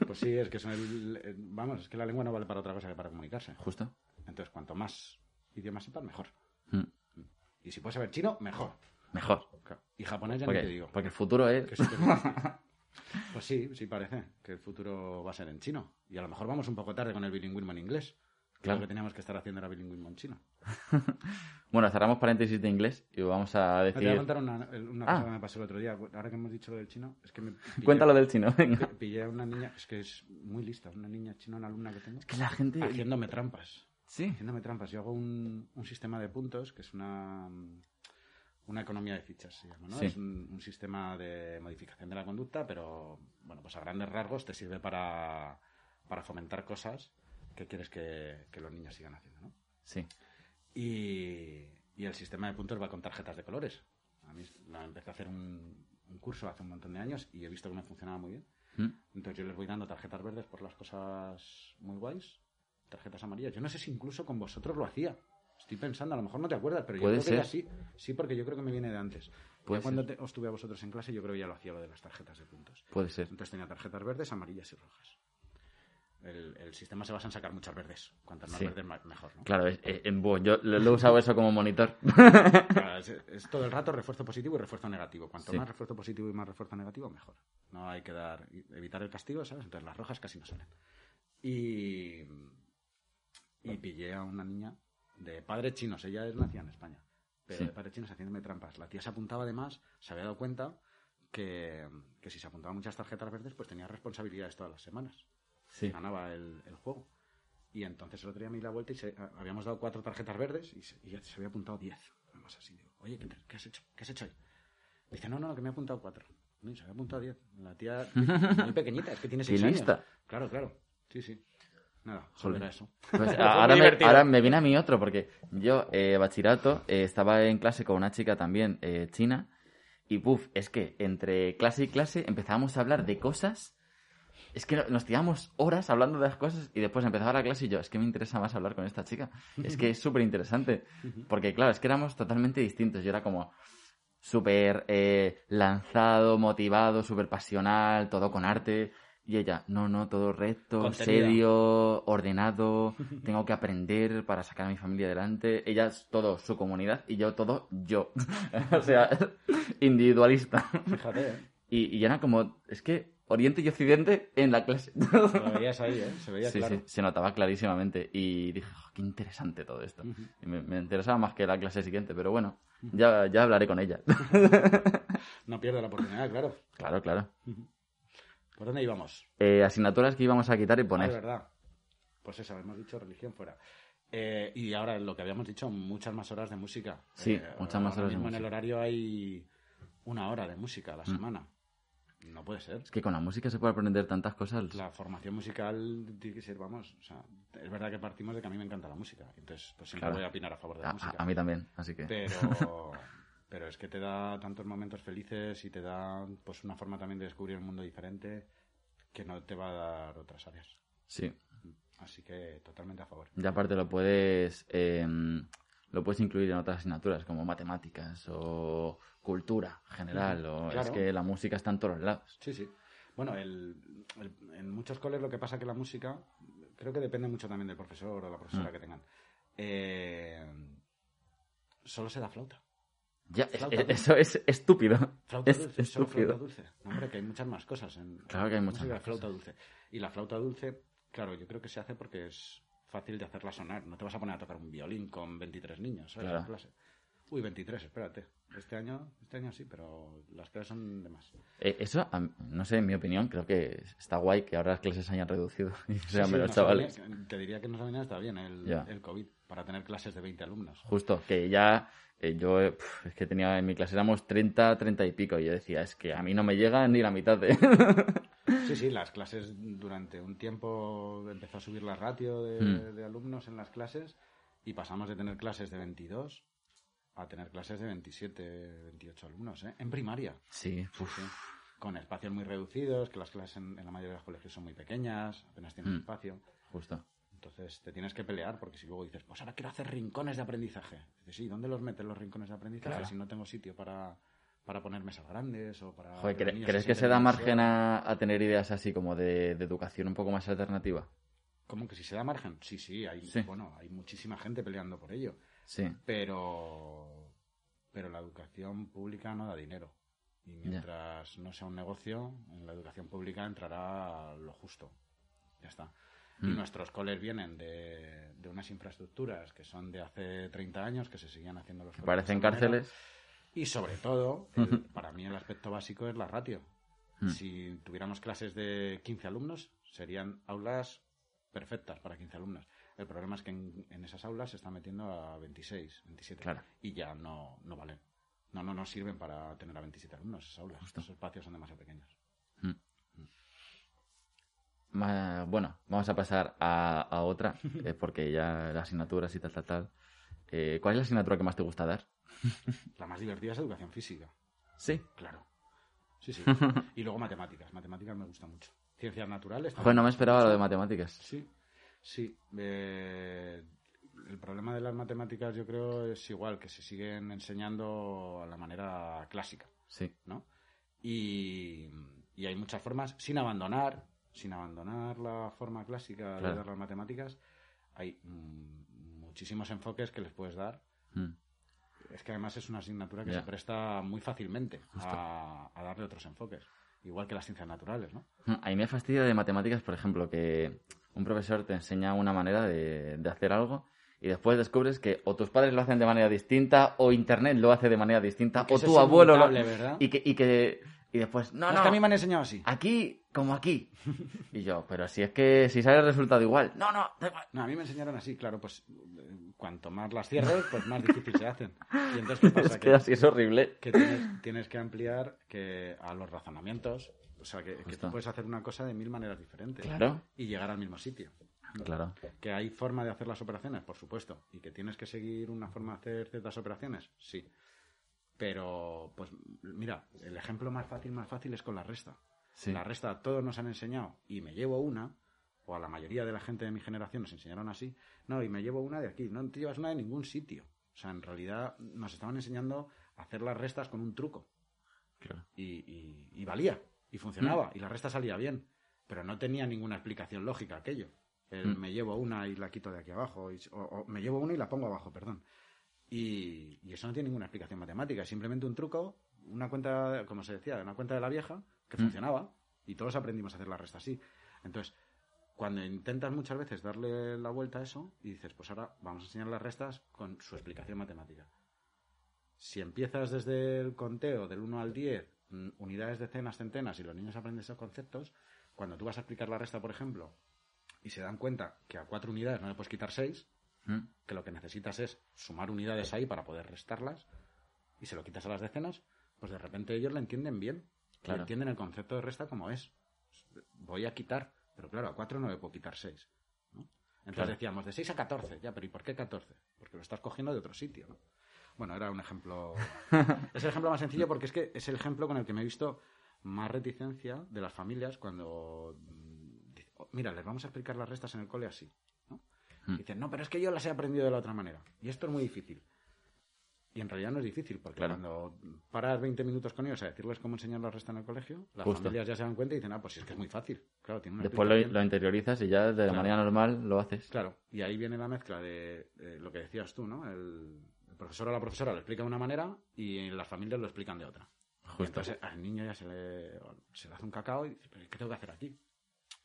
Speaker 2: Pues sí, es que son el, vamos, es que la lengua no vale para otra cosa que para comunicarse.
Speaker 1: Justo.
Speaker 2: Entonces, cuanto más idiomas sepas, mejor. Mm. Y si puedes saber chino, mejor.
Speaker 1: Mejor.
Speaker 2: Y japonés ya no te digo.
Speaker 1: Porque el futuro es...
Speaker 2: pues sí, sí parece que el futuro va a ser en chino. Y a lo mejor vamos un poco tarde con el bilingüismo en inglés. Claro. Lo que teníamos que estar haciendo era bilingüismo en chino.
Speaker 1: bueno, cerramos paréntesis de inglés y vamos a decir...
Speaker 2: Te voy a contar una, una cosa ah. que me pasó el otro día. Ahora que hemos dicho lo del chino, es que me...
Speaker 1: Cuéntalo del chino, venga.
Speaker 2: Pillé a una niña, es que es muy lista, una niña china, una alumna que tengo.
Speaker 1: Es que la gente...
Speaker 2: Haciéndome trampas.
Speaker 1: Sí.
Speaker 2: Haciéndome trampas. Yo hago un, un sistema de puntos, que es una una economía de fichas se llama, ¿no? Es un, sistema de modificación de la conducta, pero bueno, pues a grandes rasgos te sirve para, para fomentar cosas que quieres que, los niños sigan haciendo, ¿no?
Speaker 1: Sí.
Speaker 2: Y, el sistema de puntos va con tarjetas de colores. A mí empecé a hacer un, curso hace un montón de años y he visto que me funcionaba muy bien. ¿Mm? Entonces yo les voy dando tarjetas verdes por las cosas muy guays, tarjetas amarillas. Yo no sé si incluso con vosotros lo hacía. Estoy pensando, a lo mejor no te acuerdas, pero yo creo que ya sí. Sí, porque yo creo que me viene de antes. Ya cuando te- os tuve a vosotros en clase, yo creo que ya lo hacía lo de las tarjetas de puntos.
Speaker 1: Puede ser.
Speaker 2: Entonces tenía tarjetas verdes, amarillas y rojas. El, el sistema se basa en sacar muchas verdes. Cuantas más
Speaker 1: Sí.
Speaker 2: verdes, mejor, ¿no?
Speaker 1: Claro, es- es- en buh, yo lo lo he usado eso como monitor.
Speaker 2: Claro, es, es todo el rato refuerzo positivo y refuerzo negativo. Cuanto
Speaker 1: Sí.
Speaker 2: más refuerzo positivo y más refuerzo negativo, mejor. No hay que dar evitar el castigo, ¿sabes? Entonces las rojas casi no salen. Y, y pillé a una niña de padres chinos. Ella es nacida en España. Pero
Speaker 1: Sí.
Speaker 2: de padres chinos haciéndome trampas. La tía se apuntaba además, se había dado cuenta que, que si se apuntaban muchas tarjetas verdes, pues tenía responsabilidades todas las semanas.
Speaker 1: Sí.
Speaker 2: Ganaba el, el juego. Y entonces el otro día me di la vuelta y se- a- habíamos dado cuatro tarjetas verdes y, se, y ya se había apuntado diez. Además así, digo, oye, ¿qué, qué has hecho? ¿Qué has hecho hoy? Dice, no, no, que me he apuntado cuatro. No, se había apuntado diez. La tía, muy pequeñita, es que tiene seis años. Claro, claro. Sí, sí. Nada, solo era eso.
Speaker 1: Pues ahora, me, ahora me viene a mí otro, porque yo, eh, bachillerato, eh, estaba en clase con una chica también eh, china, y puf, es que entre clase y clase empezábamos a hablar de cosas, es que no- nos tiramos horas hablando de las cosas, y después empezaba la clase y yo, es que me interesa más hablar con esta chica, es que es súper interesante, porque claro, es que éramos totalmente distintos, yo era como súper eh, lanzado, motivado, súper pasional, todo con arte. Y ella, no, no, todo recto, serio, ordenado, tengo que aprender para sacar a mi familia adelante. Ella es todo su comunidad y yo todo yo. o sea, individualista.
Speaker 2: Fíjate, ¿eh?
Speaker 1: Y, y era como, es que Oriente y Occidente en la clase.
Speaker 2: Lo veías ahí, ¿eh? Se veía
Speaker 1: sí,
Speaker 2: claro.
Speaker 1: sí, se notaba clarísimamente. Y dije, "Oh, qué interesante todo esto. Y me, me interesaba más que la clase siguiente, pero bueno, ya, ya hablaré con ella.
Speaker 2: No pierde la oportunidad, claro.
Speaker 1: claro, claro.
Speaker 2: ¿Por dónde íbamos?
Speaker 1: Eh, asignaturas que íbamos a quitar y
Speaker 2: Ah,
Speaker 1: poner.
Speaker 2: es verdad. Pues eso, hemos dicho religión fuera. Eh, y ahora lo que habíamos dicho, muchas más horas de música.
Speaker 1: Sí,
Speaker 2: Eh,
Speaker 1: muchas más horas de
Speaker 2: mismo en el
Speaker 1: música. Mm.
Speaker 2: horario hay una hora de música a la semana. No puede ser.
Speaker 1: Es que con la música se puede aprender tantas cosas.
Speaker 2: La formación musical tiene que ser, vamos, o sea, es verdad que partimos de que a mí me encanta la música. Entonces, pues siempre
Speaker 1: Claro.
Speaker 2: voy a opinar a favor de la
Speaker 1: A,
Speaker 2: música.
Speaker 1: a- a mí también, así que.
Speaker 2: Pero, pero es que te da tantos momentos felices y te da pues una forma también de descubrir un mundo diferente que no te va a dar otras áreas.
Speaker 1: Sí.
Speaker 2: Así que totalmente a favor.
Speaker 1: Y aparte lo puedes. eh, lo puedes incluir en otras asignaturas como matemáticas o cultura general. O, Es que la música está en todos lados.
Speaker 2: Sí, sí. Bueno, el- el- en muchos coles lo que pasa que la música, creo que depende mucho también del profesor o la profesora
Speaker 1: Mm.
Speaker 2: que tengan. Eh, solo se da flauta.
Speaker 1: Ya, es-
Speaker 2: dulce.
Speaker 1: eso es estúpido.
Speaker 2: Flauta
Speaker 1: Es
Speaker 2: dulce, solo flauta
Speaker 1: estúpido.
Speaker 2: dulce. No, hombre, que hay muchas más cosas. En,
Speaker 1: Claro que hay muchas más
Speaker 2: flauta dulce. Y la flauta dulce, claro, yo creo que se hace porque es fácil de hacerla sonar. No te vas a poner a tocar un violín con 23 niños, ¿sabes?
Speaker 1: Claro.
Speaker 2: En clase. Uy, 23, espérate. Este año, este año sí, pero las clases son de más.
Speaker 1: Eh, eso, no sé, en mi opinión, creo que está guay que ahora las clases se hayan reducido y sean
Speaker 2: sí,
Speaker 1: menos
Speaker 2: nos ha
Speaker 1: chavales.
Speaker 2: te diría que nos ha venido hasta bien el, el COVID para tener clases de 20 alumnos.
Speaker 1: Justo, que ya eh, yo eh, es que tenía en mi clase éramos 30, 30 y pico y yo decía, es que a mí no me llega ni la mitad de...
Speaker 2: Sí, sí, las clases durante un tiempo empezó a subir la ratio de,
Speaker 1: Mm.
Speaker 2: de alumnos en las clases y pasamos de tener clases de 22 a tener clases de 27, 28 alumnos, ¿eh? En primaria.
Speaker 1: sí.
Speaker 2: Con espacios muy reducidos, que las clases en, en la mayoría de los colegios son muy pequeñas, apenas tienen
Speaker 1: Mm.
Speaker 2: espacio.
Speaker 1: justo.
Speaker 2: Entonces te tienes que pelear porque si luego dices, pues ahora quiero hacer rincones de aprendizaje. Dices, sí, ¿dónde los metes los rincones de aprendizaje
Speaker 1: Claro.
Speaker 2: si no tengo sitio para, para poner mesas grandes o para...
Speaker 1: Joder, ¿cre- ¿crees
Speaker 2: se
Speaker 1: que se da margen a, a tener ideas así como de, de educación un poco más alternativa?
Speaker 2: ¿Cómo que si se da margen? Sí, sí, hay,
Speaker 1: Sí.
Speaker 2: bueno, hay muchísima gente peleando por ello.
Speaker 1: Sí,
Speaker 2: Pero, pero la educación pública no da dinero. Y mientras no sea un negocio, en la educación pública entrará lo justo. Ya está. Y
Speaker 1: Mm.
Speaker 2: nuestros coles vienen de, de unas infraestructuras que son de hace 30 años, que se siguen haciendo los coles
Speaker 1: parecen cárceles.
Speaker 2: Y sobre todo, el- para mí el aspecto básico es la ratio.
Speaker 1: Mm.
Speaker 2: Si tuviéramos clases de 15 alumnos, serían aulas perfectas para 15 alumnos. El problema es que en, en esas aulas se están metiendo a 26, 27.
Speaker 1: Claro.
Speaker 2: Y ya no, no valen. No, no, no sirven para tener a 27 alumnos esas aulas.
Speaker 1: Justo.
Speaker 2: Esos espacios son demasiado pequeños.
Speaker 1: Bueno, vamos a pasar a, a otra, eh, porque ya las asignaturas y tal, tal, tal. Eh, ¿Cuál es la asignatura que más te gusta dar?
Speaker 2: La más divertida es educación física.
Speaker 1: Sí.
Speaker 2: Claro. Sí, sí. y luego matemáticas. Matemáticas me gusta mucho. Ciencias naturales.
Speaker 1: Joder, no me esperaba lo de matemáticas.
Speaker 2: Sí, sí. Eh, el problema de las matemáticas yo creo es igual, que se siguen enseñando a la manera clásica.
Speaker 1: Sí.
Speaker 2: ¿no? Y, y hay muchas formas, sin abandonar, sin abandonar la forma clásica de
Speaker 1: Claro.
Speaker 2: dar las matemáticas, hay mm, muchísimos enfoques que les puedes dar.
Speaker 1: Mm.
Speaker 2: Es que además es una asignatura que
Speaker 1: Ya.
Speaker 2: se presta muy fácilmente a, a darle otros enfoques. Igual que las ciencias naturales, ¿no?
Speaker 1: A mí me fastidia de matemáticas, por ejemplo, que un profesor te enseña una manera de, de hacer algo y después descubres que o tus padres lo hacen de manera distinta o Internet lo hace de manera distinta o tu
Speaker 2: es
Speaker 1: abuelo lo...
Speaker 2: ¿verdad?
Speaker 1: Y que, y que y después, no,
Speaker 2: es
Speaker 1: no,
Speaker 2: que a mí me han enseñado así.
Speaker 1: aquí como aquí. Y yo, pero si es que si sale el resultado igual. No, no, da igual.
Speaker 2: No, a mí me enseñaron así, claro, pues eh, cuanto más las cierres, pues más difícil se hacen. Y entonces, ¿qué pasa?
Speaker 1: Es que así es horrible.
Speaker 2: que tienes, tienes que ampliar que a los razonamientos. O sea, que, que tú puedes hacer una cosa de mil maneras diferentes.
Speaker 1: Claro.
Speaker 2: Y llegar al mismo sitio.
Speaker 1: Claro.
Speaker 2: Que hay forma de hacer las operaciones, por supuesto. Y que tienes que seguir una forma de hacer ciertas operaciones, sí. Pero, pues, mira, el ejemplo más fácil, más fácil es con la resta.
Speaker 1: Sí.
Speaker 2: La resta todos nos han enseñado y me llevo una, o a la mayoría de la gente de mi generación nos enseñaron así, no, y me llevo una de aquí, no te llevas una de ningún sitio. O sea, en realidad nos estaban enseñando a hacer las restas con un truco.
Speaker 1: Claro.
Speaker 2: Y, y- y valía, y funcionaba, y la resta salía bien. Pero no tenía ninguna explicación lógica aquello. El
Speaker 1: Mm.
Speaker 2: me llevo una y la quito de aquí abajo, y- o, o me llevo una y la pongo abajo, perdón. Y, y eso no tiene ninguna explicación matemática, es simplemente un truco, una cuenta, como se decía, una cuenta de la vieja que
Speaker 1: Mm.
Speaker 2: funcionaba y todos aprendimos a hacer la resta así. Entonces, cuando intentas muchas veces darle la vuelta a eso y dices, pues ahora vamos a enseñar las restas con su explicación matemática. Si empiezas desde el conteo del 1 al 10, mm, unidades, decenas, centenas, y los niños aprenden esos conceptos, cuando tú vas a explicar la resta, por ejemplo, y se dan cuenta que a cuatro unidades no le puedes quitar seis,
Speaker 1: Mm.
Speaker 2: que lo que necesitas es sumar unidades ahí para poder restarlas y se lo quitas a las decenas, pues de repente ellos lo entienden bien. Y
Speaker 1: Claro.
Speaker 2: entienden el concepto de resta como es. Voy a quitar, pero claro, a 4 no le puedo quitar 6. Entonces
Speaker 1: Claro.
Speaker 2: decíamos, de 6 a 14, ya, pero ¿y por qué 14? Porque lo estás cogiendo de otro sitio, ¿no? Bueno, era un ejemplo... es el ejemplo más sencillo porque es que es el ejemplo con el que me he visto más reticencia de las familias cuando... mm, dice, "Oh, Mira, les vamos a explicar las restas en el cole así. ¿no?
Speaker 1: Hmm.
Speaker 2: Dicen, no, pero es que yo las he aprendido de la otra manera. Y esto es muy difícil. Y en realidad no es difícil, porque
Speaker 1: Claro.
Speaker 2: cuando paras 20 minutos con ellos a decirles cómo enseñar la resta en el colegio, las
Speaker 1: Justo.
Speaker 2: familias ya se dan cuenta y dicen, ah, pues sí, es que es muy fácil. Claro, tiene una
Speaker 1: Después lo, interiorizas y ya de
Speaker 2: Claro.
Speaker 1: manera normal lo haces.
Speaker 2: Claro, y ahí viene la mezcla de, de lo que decías tú, ¿no? El, el profesor o la profesora lo explica de una manera y las familias lo explican de otra.
Speaker 1: Justo.
Speaker 2: entonces al niño ya se le, se le hace un cacao y dice, ¿pero qué tengo que hacer aquí?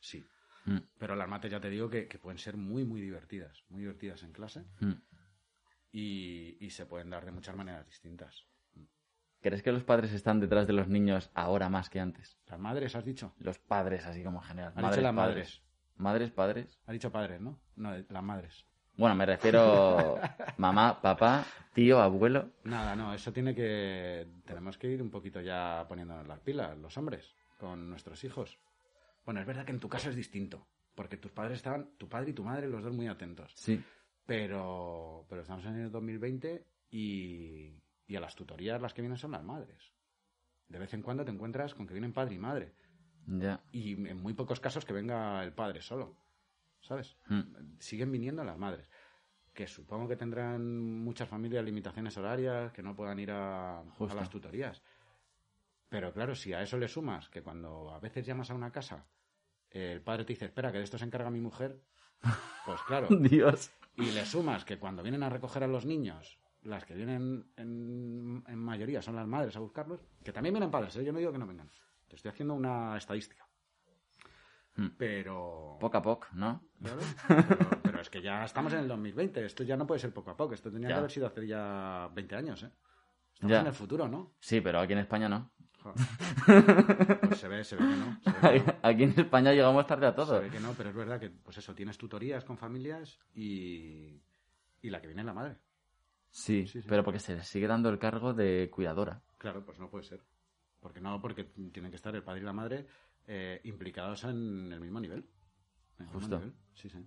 Speaker 2: Sí.
Speaker 1: Mm.
Speaker 2: Pero las mates ya te digo que, que pueden ser muy, muy divertidas. Muy divertidas en clase
Speaker 1: Mm.
Speaker 2: Y, y se pueden dar de muchas maneras distintas.
Speaker 1: ¿Crees que los padres están detrás de los niños ahora más que antes?
Speaker 2: Las madres, has dicho.
Speaker 1: Los padres, así como en general. Madres,
Speaker 2: dicho las
Speaker 1: padres.
Speaker 2: madres.
Speaker 1: Madres, padres.
Speaker 2: Ha dicho padres, ¿no? No, las madres.
Speaker 1: Bueno, me refiero mamá, papá, tío, abuelo.
Speaker 2: Nada, no, eso tiene que. Tenemos que ir un poquito ya poniéndonos las pilas, los hombres, con nuestros hijos. Bueno, es verdad que en tu caso es distinto, porque tus padres estaban, tu padre y tu madre, los dos muy atentos.
Speaker 1: Sí.
Speaker 2: Pero, pero estamos en el 2020 y, y a las tutorías las que vienen son las madres. De vez en cuando te encuentras con que vienen padre y madre.
Speaker 1: Ya.
Speaker 2: Y en muy pocos casos que venga el padre solo. ¿Sabes?
Speaker 1: Mm.
Speaker 2: Siguen viniendo las madres. Que supongo que tendrán muchas familias limitaciones horarias, que no puedan ir a, a las tutorías. Pero claro, si a eso le sumas que cuando a veces llamas a una casa, el padre te dice, espera, que de esto se encarga mi mujer, pues claro.
Speaker 1: Dios.
Speaker 2: Y le sumas que cuando vienen a recoger a los niños, las que vienen en, en mayoría son las madres a buscarlos, que también vienen padres, ¿eh? yo no digo que no vengan. Te estoy haciendo una estadística.
Speaker 1: Hmm.
Speaker 2: Pero...
Speaker 1: Poco a poco, ¿no?
Speaker 2: Pero, pero es que ya estamos en el 2020, esto ya no puede ser poco a poco, esto tenía
Speaker 1: Ya.
Speaker 2: que haber sido hace ya 20 años, ¿eh?
Speaker 1: Ya.
Speaker 2: en el futuro, ¿no?
Speaker 1: Sí, pero aquí en España no.
Speaker 2: Pues se ve, se ve que no. Se ve que no.
Speaker 1: Aquí en España llegamos tarde a todo.
Speaker 2: Se ve que no, pero es verdad que, pues eso, tienes tutorías con familias y, y la que viene es la madre.
Speaker 1: Sí,
Speaker 2: Sí, sí.
Speaker 1: pero porque se le sigue dando el cargo de cuidadora.
Speaker 2: Claro, pues no puede ser. Porque no, porque tienen que estar el padre y la madre eh, implicados en el mismo nivel. En el mismo
Speaker 1: Justo.
Speaker 2: nivel, Sí, sí.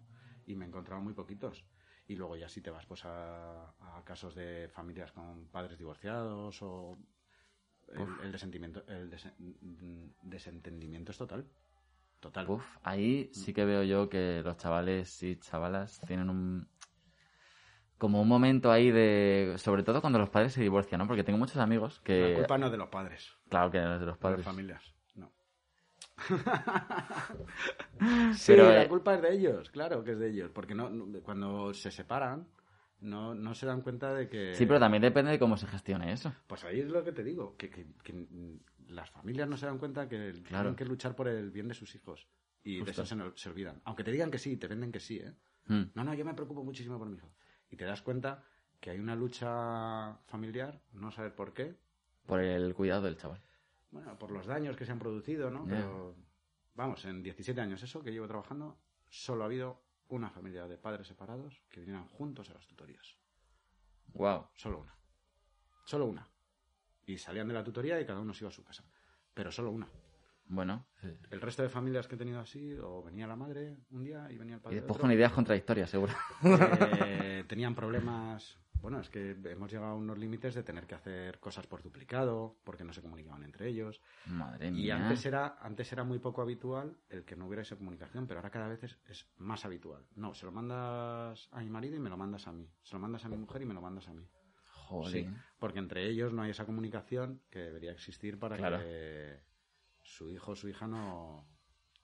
Speaker 2: Y me he encontrado muy poquitos. Y luego ya si te vas pues a, a casos de familias con padres divorciados o el, el desentimiento, el desen- mm, desentendimiento es total. Total.
Speaker 1: Uf, ahí sí que veo yo que los chavales y chavalas tienen un... como un momento ahí de... Sobre todo cuando los padres se divorcian, ¿no? Porque tengo muchos amigos que...
Speaker 2: La culpa no es de los padres.
Speaker 1: Claro que no es de los
Speaker 2: De
Speaker 1: padres.
Speaker 2: las familias. Sí,
Speaker 1: Pero,
Speaker 2: la
Speaker 1: eh,
Speaker 2: culpa es de ellos, claro que es de ellos. Porque no, no- cuando se separan, no, no se dan cuenta de que.
Speaker 1: Sí, pero también depende de cómo se gestione eso.
Speaker 2: Pues ahí es lo que te digo, que, que- que, las familias no se dan cuenta que
Speaker 1: Claro.
Speaker 2: tienen que luchar por el bien de sus hijos. Y de
Speaker 1: Justo.
Speaker 2: eso se, no- se olvidan. Aunque te digan que sí, te venden que sí, ¿eh?
Speaker 1: Mm.
Speaker 2: No, no, yo me preocupo muchísimo por mi hijo. Y te das cuenta que hay una lucha familiar, no saber por qué,
Speaker 1: Por el cuidado del chaval.
Speaker 2: Bueno, por los daños que se han producido, ¿no? Pero, vamos, en 17 años eso que llevo trabajando, solo ha habido una familia de padres separados que vinieran juntos a las tutorías.
Speaker 1: Wow.
Speaker 2: Solo una. Solo una. Y salían de la tutoría y cada uno se iba a su casa. Pero solo una.
Speaker 1: Bueno. sí.
Speaker 2: El resto de familias que he tenido así, o venía la madre un día y venía el
Speaker 1: Y
Speaker 2: padre
Speaker 1: después
Speaker 2: otro,
Speaker 1: con ideas contradictorias, seguro.
Speaker 2: eh, tenían problemas. Bueno, es que hemos llegado a unos límites de tener que hacer cosas por duplicado, porque no se comunicaban entre ellos.
Speaker 1: Madre
Speaker 2: Y
Speaker 1: mía.
Speaker 2: antes era, antes era muy poco habitual el que no hubiera esa comunicación, pero ahora cada vez es, es más habitual. No, se lo mandas a mi marido y me lo mandas a mí. Se lo mandas a mi mujer y me lo mandas a mí.
Speaker 1: Joder.
Speaker 2: Sí, porque entre ellos no hay esa comunicación que debería existir para
Speaker 1: Claro.
Speaker 2: que su hijo o su hija no,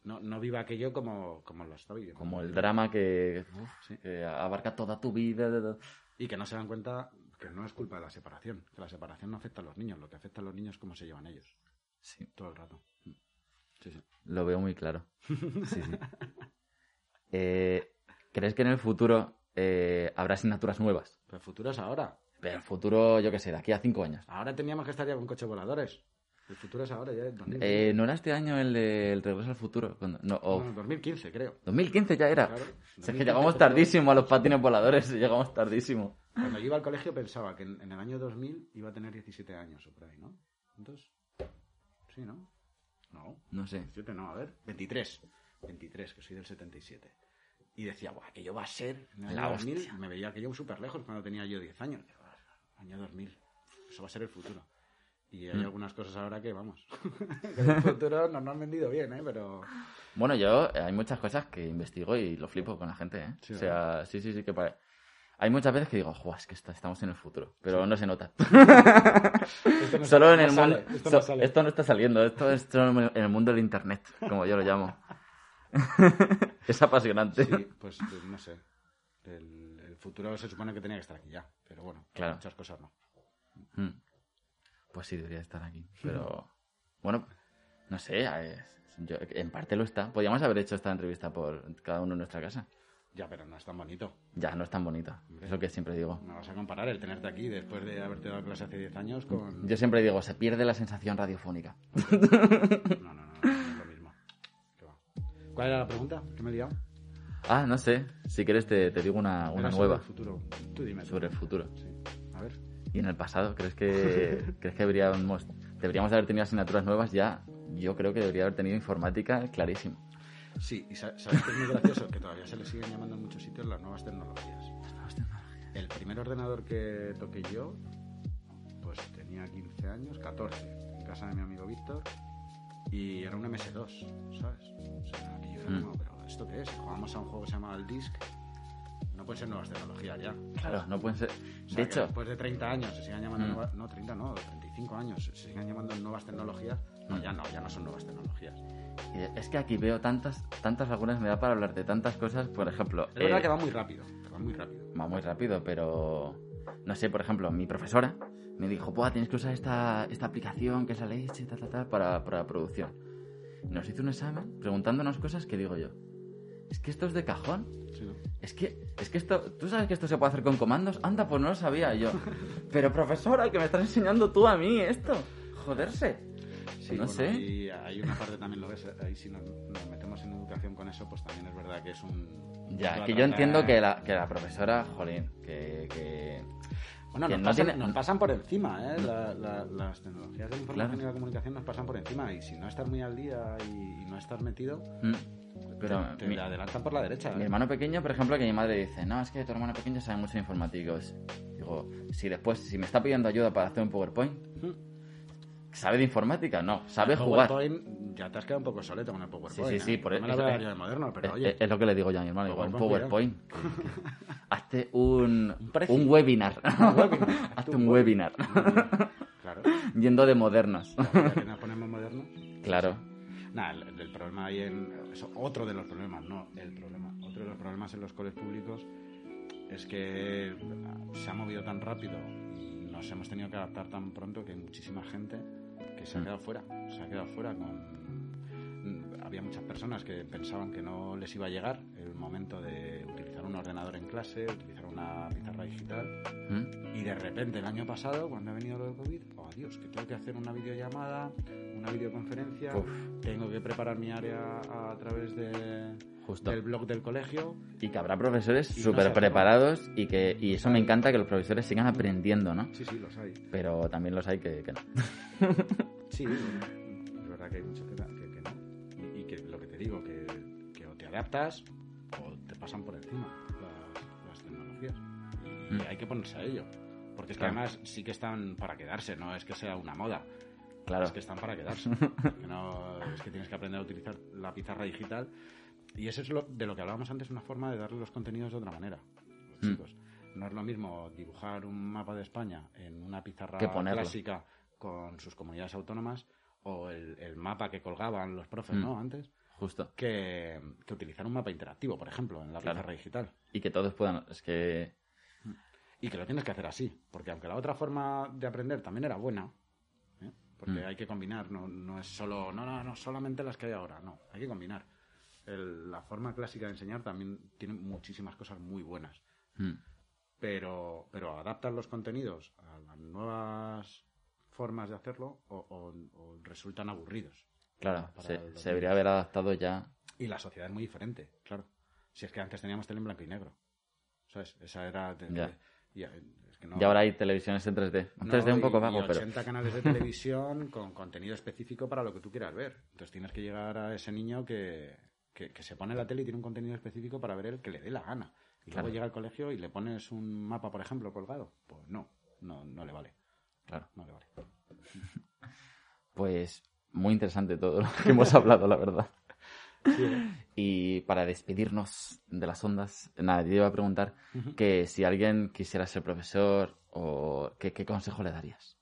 Speaker 2: no, no viva aquello como, como lo está viviendo.
Speaker 1: Como el drama que, uf,
Speaker 2: Sí.
Speaker 1: que abarca toda tu vida.
Speaker 2: Y que no se dan cuenta que no es culpa de la separación, que la separación no afecta a los niños, lo que afecta a los niños es cómo se llevan ellos
Speaker 1: Sí,
Speaker 2: todo el rato. Sí, sí.
Speaker 1: lo veo muy claro. Sí, sí. Eh, ¿Crees que en el futuro eh, habrá asignaturas nuevas?
Speaker 2: Pero el futuro es ahora.
Speaker 1: Pero el futuro, yo qué sé, de aquí a cinco años.
Speaker 2: Ahora teníamos que estar ya con coches voladores. El futuro es ahora, ya es 2015.
Speaker 1: Eh, ¿No era este año el de el Regreso al Futuro? Cuando- no, o-
Speaker 2: No, 2015, creo.
Speaker 1: 2015 ya era.
Speaker 2: Claro,
Speaker 1: Si es
Speaker 2: 2015
Speaker 1: que llegamos tardísimo a los patines voladores, llegamos tardísimo.
Speaker 2: Cuando yo iba al colegio pensaba que en, el año 2000 iba a tener 17 años o por ahí, ¿no? ¿Cuántos? Sí, ¿no? No,
Speaker 1: No sé.
Speaker 2: 17 no, a ver. 23. 23, que soy del 77. Y decía, guau, que yo va a ser en el
Speaker 1: La
Speaker 2: año 2000.
Speaker 1: hostia.
Speaker 2: Me veía que yo súper lejos cuando tenía yo 10 años. Año 2000. Eso va a ser el futuro. Y hay
Speaker 1: Mm.
Speaker 2: algunas cosas ahora que, vamos, que el futuro nos lo han vendido bien, ¿eh? Pero...
Speaker 1: Bueno, yo eh, hay muchas cosas que investigo y lo flipo con la gente, ¿eh?
Speaker 2: Sí,
Speaker 1: o sea, sí, sí, sí que Hay muchas veces que digo, "Juá, es que está- estamos en el futuro, pero no se nota.
Speaker 2: Esto no
Speaker 1: Solo en
Speaker 2: no
Speaker 1: el
Speaker 2: sale,
Speaker 1: mundo.
Speaker 2: Esto
Speaker 1: so-
Speaker 2: no sale.
Speaker 1: esto no está saliendo, esto es solo en el mundo del internet, como yo lo llamo. es apasionante.
Speaker 2: Sí, pues pues, no sé. El, el futuro se supone que tenía que estar aquí ya. Pero bueno,
Speaker 1: Claro.
Speaker 2: muchas cosas no.
Speaker 1: Mm. Pues sí, debería estar aquí. Pero bueno, no sé, es- yo- en parte lo está. Podríamos haber hecho esta entrevista por cada uno en nuestra casa.
Speaker 2: Ya, pero no es tan bonito.
Speaker 1: Ya, no es tan bonita. Es lo que siempre digo.
Speaker 2: No vas a comparar el tenerte aquí después de haberte dado clase hace 10 años con...
Speaker 1: Yo siempre digo, se pierde la sensación radiofónica.
Speaker 2: No, no, no, no, no es lo mismo. ¿Cuál era la pregunta? ¿Qué me he liado?
Speaker 1: Ah, no sé. Si quieres te, te digo una, una
Speaker 2: Era sobre
Speaker 1: nueva
Speaker 2: el futuro. Tú dime. tú.
Speaker 1: sobre el futuro.
Speaker 2: Sí. A ver.
Speaker 1: ¿Y en el pasado? ¿Crees que, ¿crees que deberíamos, deberíamos haber tenido asignaturas nuevas ya? Yo creo que debería haber tenido informática clarísimo.
Speaker 2: Sí, y sa- sabes que es muy gracioso que todavía se le siguen llamando en muchos sitios las nuevas tecnologías. El primer ordenador que toqué yo, pues tenía 15 años, 14, en casa de mi amigo Víctor, y era un MS2, ¿sabes? O sea, que yo era
Speaker 1: Mm.
Speaker 2: como, pero ¿esto qué es? Jugábamos a un juego que se llama el Disc, no pueden ser nuevas tecnologías ya.
Speaker 1: Claro, no pueden ser...
Speaker 2: O sea,
Speaker 1: De hecho,
Speaker 2: después de 30 años se sigan llamando
Speaker 1: Mm.
Speaker 2: nuevas, no 30 no, 35 años se sigan llamando nuevas tecnologías, no,
Speaker 1: Mm.
Speaker 2: ya no, ya no son nuevas tecnologías.
Speaker 1: es que aquí veo tantas, tantas lagunas, me da para hablar de tantas cosas. Por ejemplo,
Speaker 2: Es verdad
Speaker 1: eh,
Speaker 2: que va muy rápido, va muy rápido.
Speaker 1: va muy rápido, pero no sé, por ejemplo, mi profesora me dijo, Buah, tienes que usar esta, esta aplicación que es la leche, tal, tal, tal, para, para producción. Y nos hizo un examen preguntándonos cosas que digo yo, es que esto es de cajón.
Speaker 2: Sí.
Speaker 1: Es que, es que esto, ¿tú sabes que esto se puede hacer con comandos? Anda, pues no lo sabía yo. Pero profesora, que me estás enseñando tú a mí esto. Joderse.
Speaker 2: Sí,
Speaker 1: no
Speaker 2: bueno,
Speaker 1: sé.
Speaker 2: Y hay una parte también lo ves, ahí si nos, nos metemos en educación con eso, pues también es verdad que es un...
Speaker 1: Ya, que yo entiendo que la, que la profesora, jolín, que, que...
Speaker 2: Bueno, nos,
Speaker 1: no
Speaker 2: pasan,
Speaker 1: tiene-
Speaker 2: nos pasan por encima, ¿eh? La- la- las tecnologías de la información
Speaker 1: Claro.
Speaker 2: y la comunicación nos pasan por encima y si no estás muy al día y, no estás metido,
Speaker 1: Mm. Pero
Speaker 2: te, te
Speaker 1: mi,
Speaker 2: la adelantan por la derecha.
Speaker 1: mi
Speaker 2: ¿eh?
Speaker 1: hermano pequeño, por ejemplo, que mi madre dice, no, es que tu hermano pequeño sabe mucho de informáticos. Digo, si después, si me está pidiendo ayuda para hacer un PowerPoint,
Speaker 2: Mm.
Speaker 1: ¿Sabe de informática? No, sabe jugar.
Speaker 2: PowerPoint, ya te has quedado un poco soleto con el PowerPoint.
Speaker 1: Sí, sí, sí,
Speaker 2: ¿eh?
Speaker 1: por
Speaker 2: No me moderno, pero
Speaker 1: Es-
Speaker 2: oye.
Speaker 1: es, es lo que le digo yo a mi hermano. Digo, un
Speaker 2: PowerPoint,
Speaker 1: PowerPoint. Hazte un, un webinar.
Speaker 2: webinar.
Speaker 1: Hazte un webinar.
Speaker 2: Claro.
Speaker 1: Yendo de modernos.
Speaker 2: Que nos ponemos modernos.
Speaker 1: claro.
Speaker 2: Nada, el, el problema ahí en. Eso, otro de los problemas, no el problema. Otro de los problemas en los coles públicos es que se ha movido tan rápido nos hemos tenido que adaptar tan pronto que hay muchísima gente se ha
Speaker 1: Mm.
Speaker 2: quedado fuera. Se ha quedado fuera con. Había muchas personas que pensaban que no les iba a llegar el momento de utilizar un ordenador en clase, una pizarra digital.
Speaker 1: ¿Mm?
Speaker 2: Y de repente el año pasado, cuando ha venido lo del COVID, oh Dios, que tengo que hacer una videollamada, una videoconferencia,
Speaker 1: Uf.
Speaker 2: tengo que preparar mi área a, través de,
Speaker 1: Justo.
Speaker 2: del blog del colegio.
Speaker 1: Y que habrá profesores
Speaker 2: no
Speaker 1: súper
Speaker 2: se
Speaker 1: preparados y que y eso me encanta que los profesores sigan aprendiendo, ¿no?
Speaker 2: Sí, sí, los hay.
Speaker 1: Pero también los hay que, que no.
Speaker 2: Sí, es verdad que hay muchos que, que- que no. Y, y que lo que te digo, que, que o te adaptas o te pasan por tecnologías. Y
Speaker 1: Mm.
Speaker 2: hay que ponerse a ello. Porque es que
Speaker 1: Claro.
Speaker 2: además sí que están para quedarse, no es que sea una moda.
Speaker 1: Claro.
Speaker 2: Es que están para quedarse. Que no, es que tienes que aprender a utilizar la pizarra digital. Y eso es lo, de lo que hablábamos antes, una forma de darle los contenidos de otra manera. Los
Speaker 1: Mm.
Speaker 2: chicos. No es lo mismo dibujar un mapa de España en una pizarra clásica con sus comunidades autónomas o el, el mapa que colgaban los profes,
Speaker 1: Mm.
Speaker 2: ¿no? Antes,
Speaker 1: Justo.
Speaker 2: que, que utilizar un mapa interactivo, por ejemplo, en la
Speaker 1: Claro.
Speaker 2: pizarra digital.
Speaker 1: Y que todos puedan. Es que.
Speaker 2: Y que lo tienes que hacer así, porque aunque la otra forma de aprender también era buena, ¿eh? porque
Speaker 1: Mm.
Speaker 2: hay que combinar, no, no es solo, no, no, no, solamente las que hay ahora, no, hay que combinar. El- la forma clásica de enseñar también tiene muchísimas cosas muy buenas,
Speaker 1: mm,
Speaker 2: pero, pero adaptan los contenidos a las nuevas formas de hacerlo o, o- o resultan aburridos.
Speaker 1: Claro, se, debería haber adaptado ya.
Speaker 2: Y la sociedad es muy diferente, claro. Si es que antes teníamos tele en blanco y negro, ¿sabes? Esa era... de-. Y, es que no-
Speaker 1: Y ahora hay televisiones en 3D. En
Speaker 2: No,
Speaker 1: 3D un poco
Speaker 2: y-
Speaker 1: vago,
Speaker 2: y
Speaker 1: pero.
Speaker 2: 80 canales de televisión con contenido específico para lo que tú quieras ver. Entonces tienes que llegar a ese niño que, que, que se pone la tele y tiene un contenido específico para ver el que le dé la gana. Y
Speaker 1: Claro.
Speaker 2: luego llega al colegio y le pones un mapa, por ejemplo, colgado. Pues no, no, no le vale.
Speaker 1: Claro.
Speaker 2: No le vale.
Speaker 1: Pues muy interesante todo lo que hemos hablado, la verdad.
Speaker 2: Sí, ¿eh?
Speaker 1: Y para despedirnos de las ondas, nada, yo iba a preguntar que si alguien quisiera ser profesor o qué, qué consejo le darías.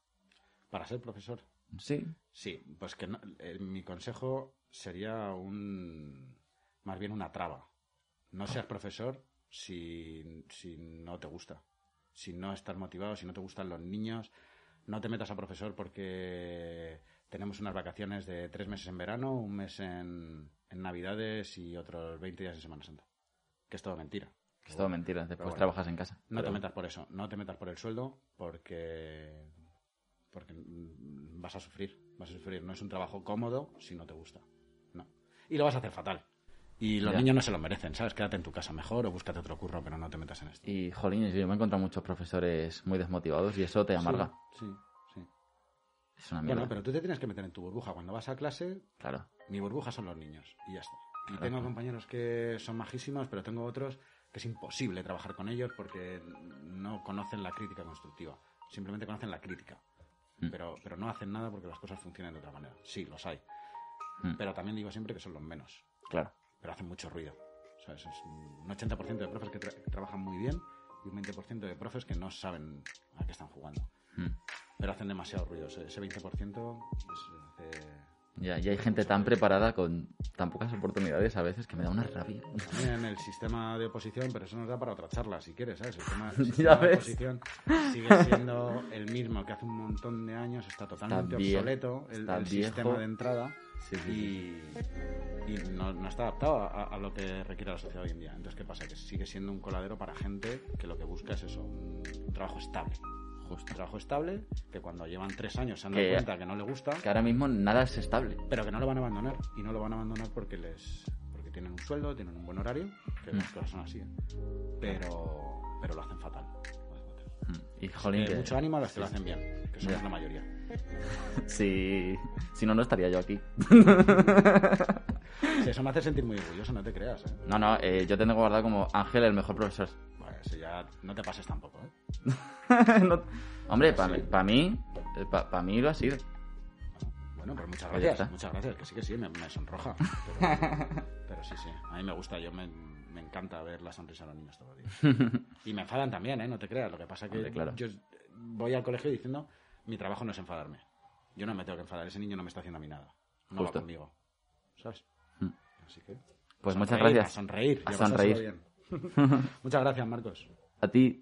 Speaker 2: Para ser profesor.
Speaker 1: Sí,
Speaker 2: Sí, pues que no- eh, mi consejo sería un más bien una traba. No seas profesor si, si no te gusta. Si no estás motivado, si no te gustan los niños, no te metas a profesor porque tenemos unas vacaciones de tres meses en verano, un mes en, en Navidades y otros 20 días en Semana Santa. Que es todo mentira.
Speaker 1: es todo mentira. Después
Speaker 2: bueno.
Speaker 1: trabajas en casa.
Speaker 2: No te metas por eso, no te metas por el sueldo porque porque vas a sufrir, vas a sufrir. No es un trabajo cómodo si no te gusta. No. Y lo vas a hacer fatal. Y los
Speaker 1: Ya.
Speaker 2: niños no se lo merecen, ¿sabes? Quédate en tu casa mejor o búscate otro curro, pero no te metas en esto.
Speaker 1: Y, jolín, yo me he encontrado muchos profesores muy desmotivados y eso te amarga.
Speaker 2: Sí, sí.
Speaker 1: Es una.
Speaker 2: Bueno, pero tú te tienes que meter en tu burbuja. Cuando vas a clase,
Speaker 1: Claro.
Speaker 2: mi burbuja son los niños y ya está. Y
Speaker 1: Claro.
Speaker 2: tengo compañeros que son majísimos, pero tengo otros que es imposible trabajar con ellos porque no conocen la crítica constructiva. Simplemente conocen la crítica.
Speaker 1: Mm.
Speaker 2: Pero, pero no hacen nada porque las cosas funcionan de otra manera. Sí, los hay.
Speaker 1: Mm.
Speaker 2: Pero también digo siempre que son los menos.
Speaker 1: Claro.
Speaker 2: Pero hacen mucho ruido. ¿Sabes? Es un 80% de profes que, tra- que trabajan muy bien y un 20% de profes que no saben a qué están jugando.
Speaker 1: Mm.
Speaker 2: Pero hacen demasiado ruido. Ese ese 20% es- hace...
Speaker 1: Ya, y hay gente tan preparada con tan pocas oportunidades a veces que me da una rabia.
Speaker 2: También el sistema de oposición, pero eso nos da para otra charla, si quieres, ¿sabes? El sistema de oposición sigue siendo el mismo que hace un montón de años, está totalmente obsoleto el, sistema de entrada
Speaker 1: Sí, sí, sí.
Speaker 2: y, y no, no está adaptado a, a lo que requiere la sociedad hoy en día. Entonces, ¿qué pasa? Que sigue siendo un coladero para gente que lo que busca es eso, un, un trabajo estable. Trabajo estable, que cuando llevan tres años se han dado
Speaker 1: Que-
Speaker 2: cuenta que no le gusta,
Speaker 1: Que ahora mismo nada es estable.
Speaker 2: pero que no lo van a abandonar. Y no lo van a abandonar porque les porque tienen un sueldo, tienen un buen horario, que
Speaker 1: Mm.
Speaker 2: las cosas son así. ¿eh? Pero, pero lo hacen fatal.
Speaker 1: Mm. Y jolín,
Speaker 2: Eh,
Speaker 1: que-
Speaker 2: mucho ánimo a los que lo hacen bien, que somos
Speaker 1: Ya.
Speaker 2: la mayoría.
Speaker 1: si, si no, no estaría yo aquí.
Speaker 2: Sí, eso me hace sentir muy orgulloso, no te creas. ¿eh?
Speaker 1: No, no, eh, yo tengo guardado como Ángel el mejor profesor.
Speaker 2: Ya no te pases tampoco. ¿eh?
Speaker 1: No- Hombre, para
Speaker 2: Sí.
Speaker 1: mí, pa mí, para mí lo ha sido.
Speaker 2: Bueno, pues muchas gracias, muchas gracias, que sí que sí, me, me sonroja. Pero, pero sí, sí, a mí me gusta, yo me, me encanta ver la sonrisa de los niños todos los días. Y me enfadan también, ¿eh? No te creas, lo que pasa que
Speaker 1: Hombre, claro.
Speaker 2: yo voy al colegio diciendo, mi trabajo no es enfadarme. Yo no me tengo que enfadar, ese niño no me está haciendo a mí nada. No
Speaker 1: Justo.
Speaker 2: va conmigo, ¿sabes?
Speaker 1: Mm.
Speaker 2: Así que...
Speaker 1: Pues muchas gracias.
Speaker 2: A sonreír.
Speaker 1: A sonreír.
Speaker 2: muchas gracias, Marcos.
Speaker 1: A ti.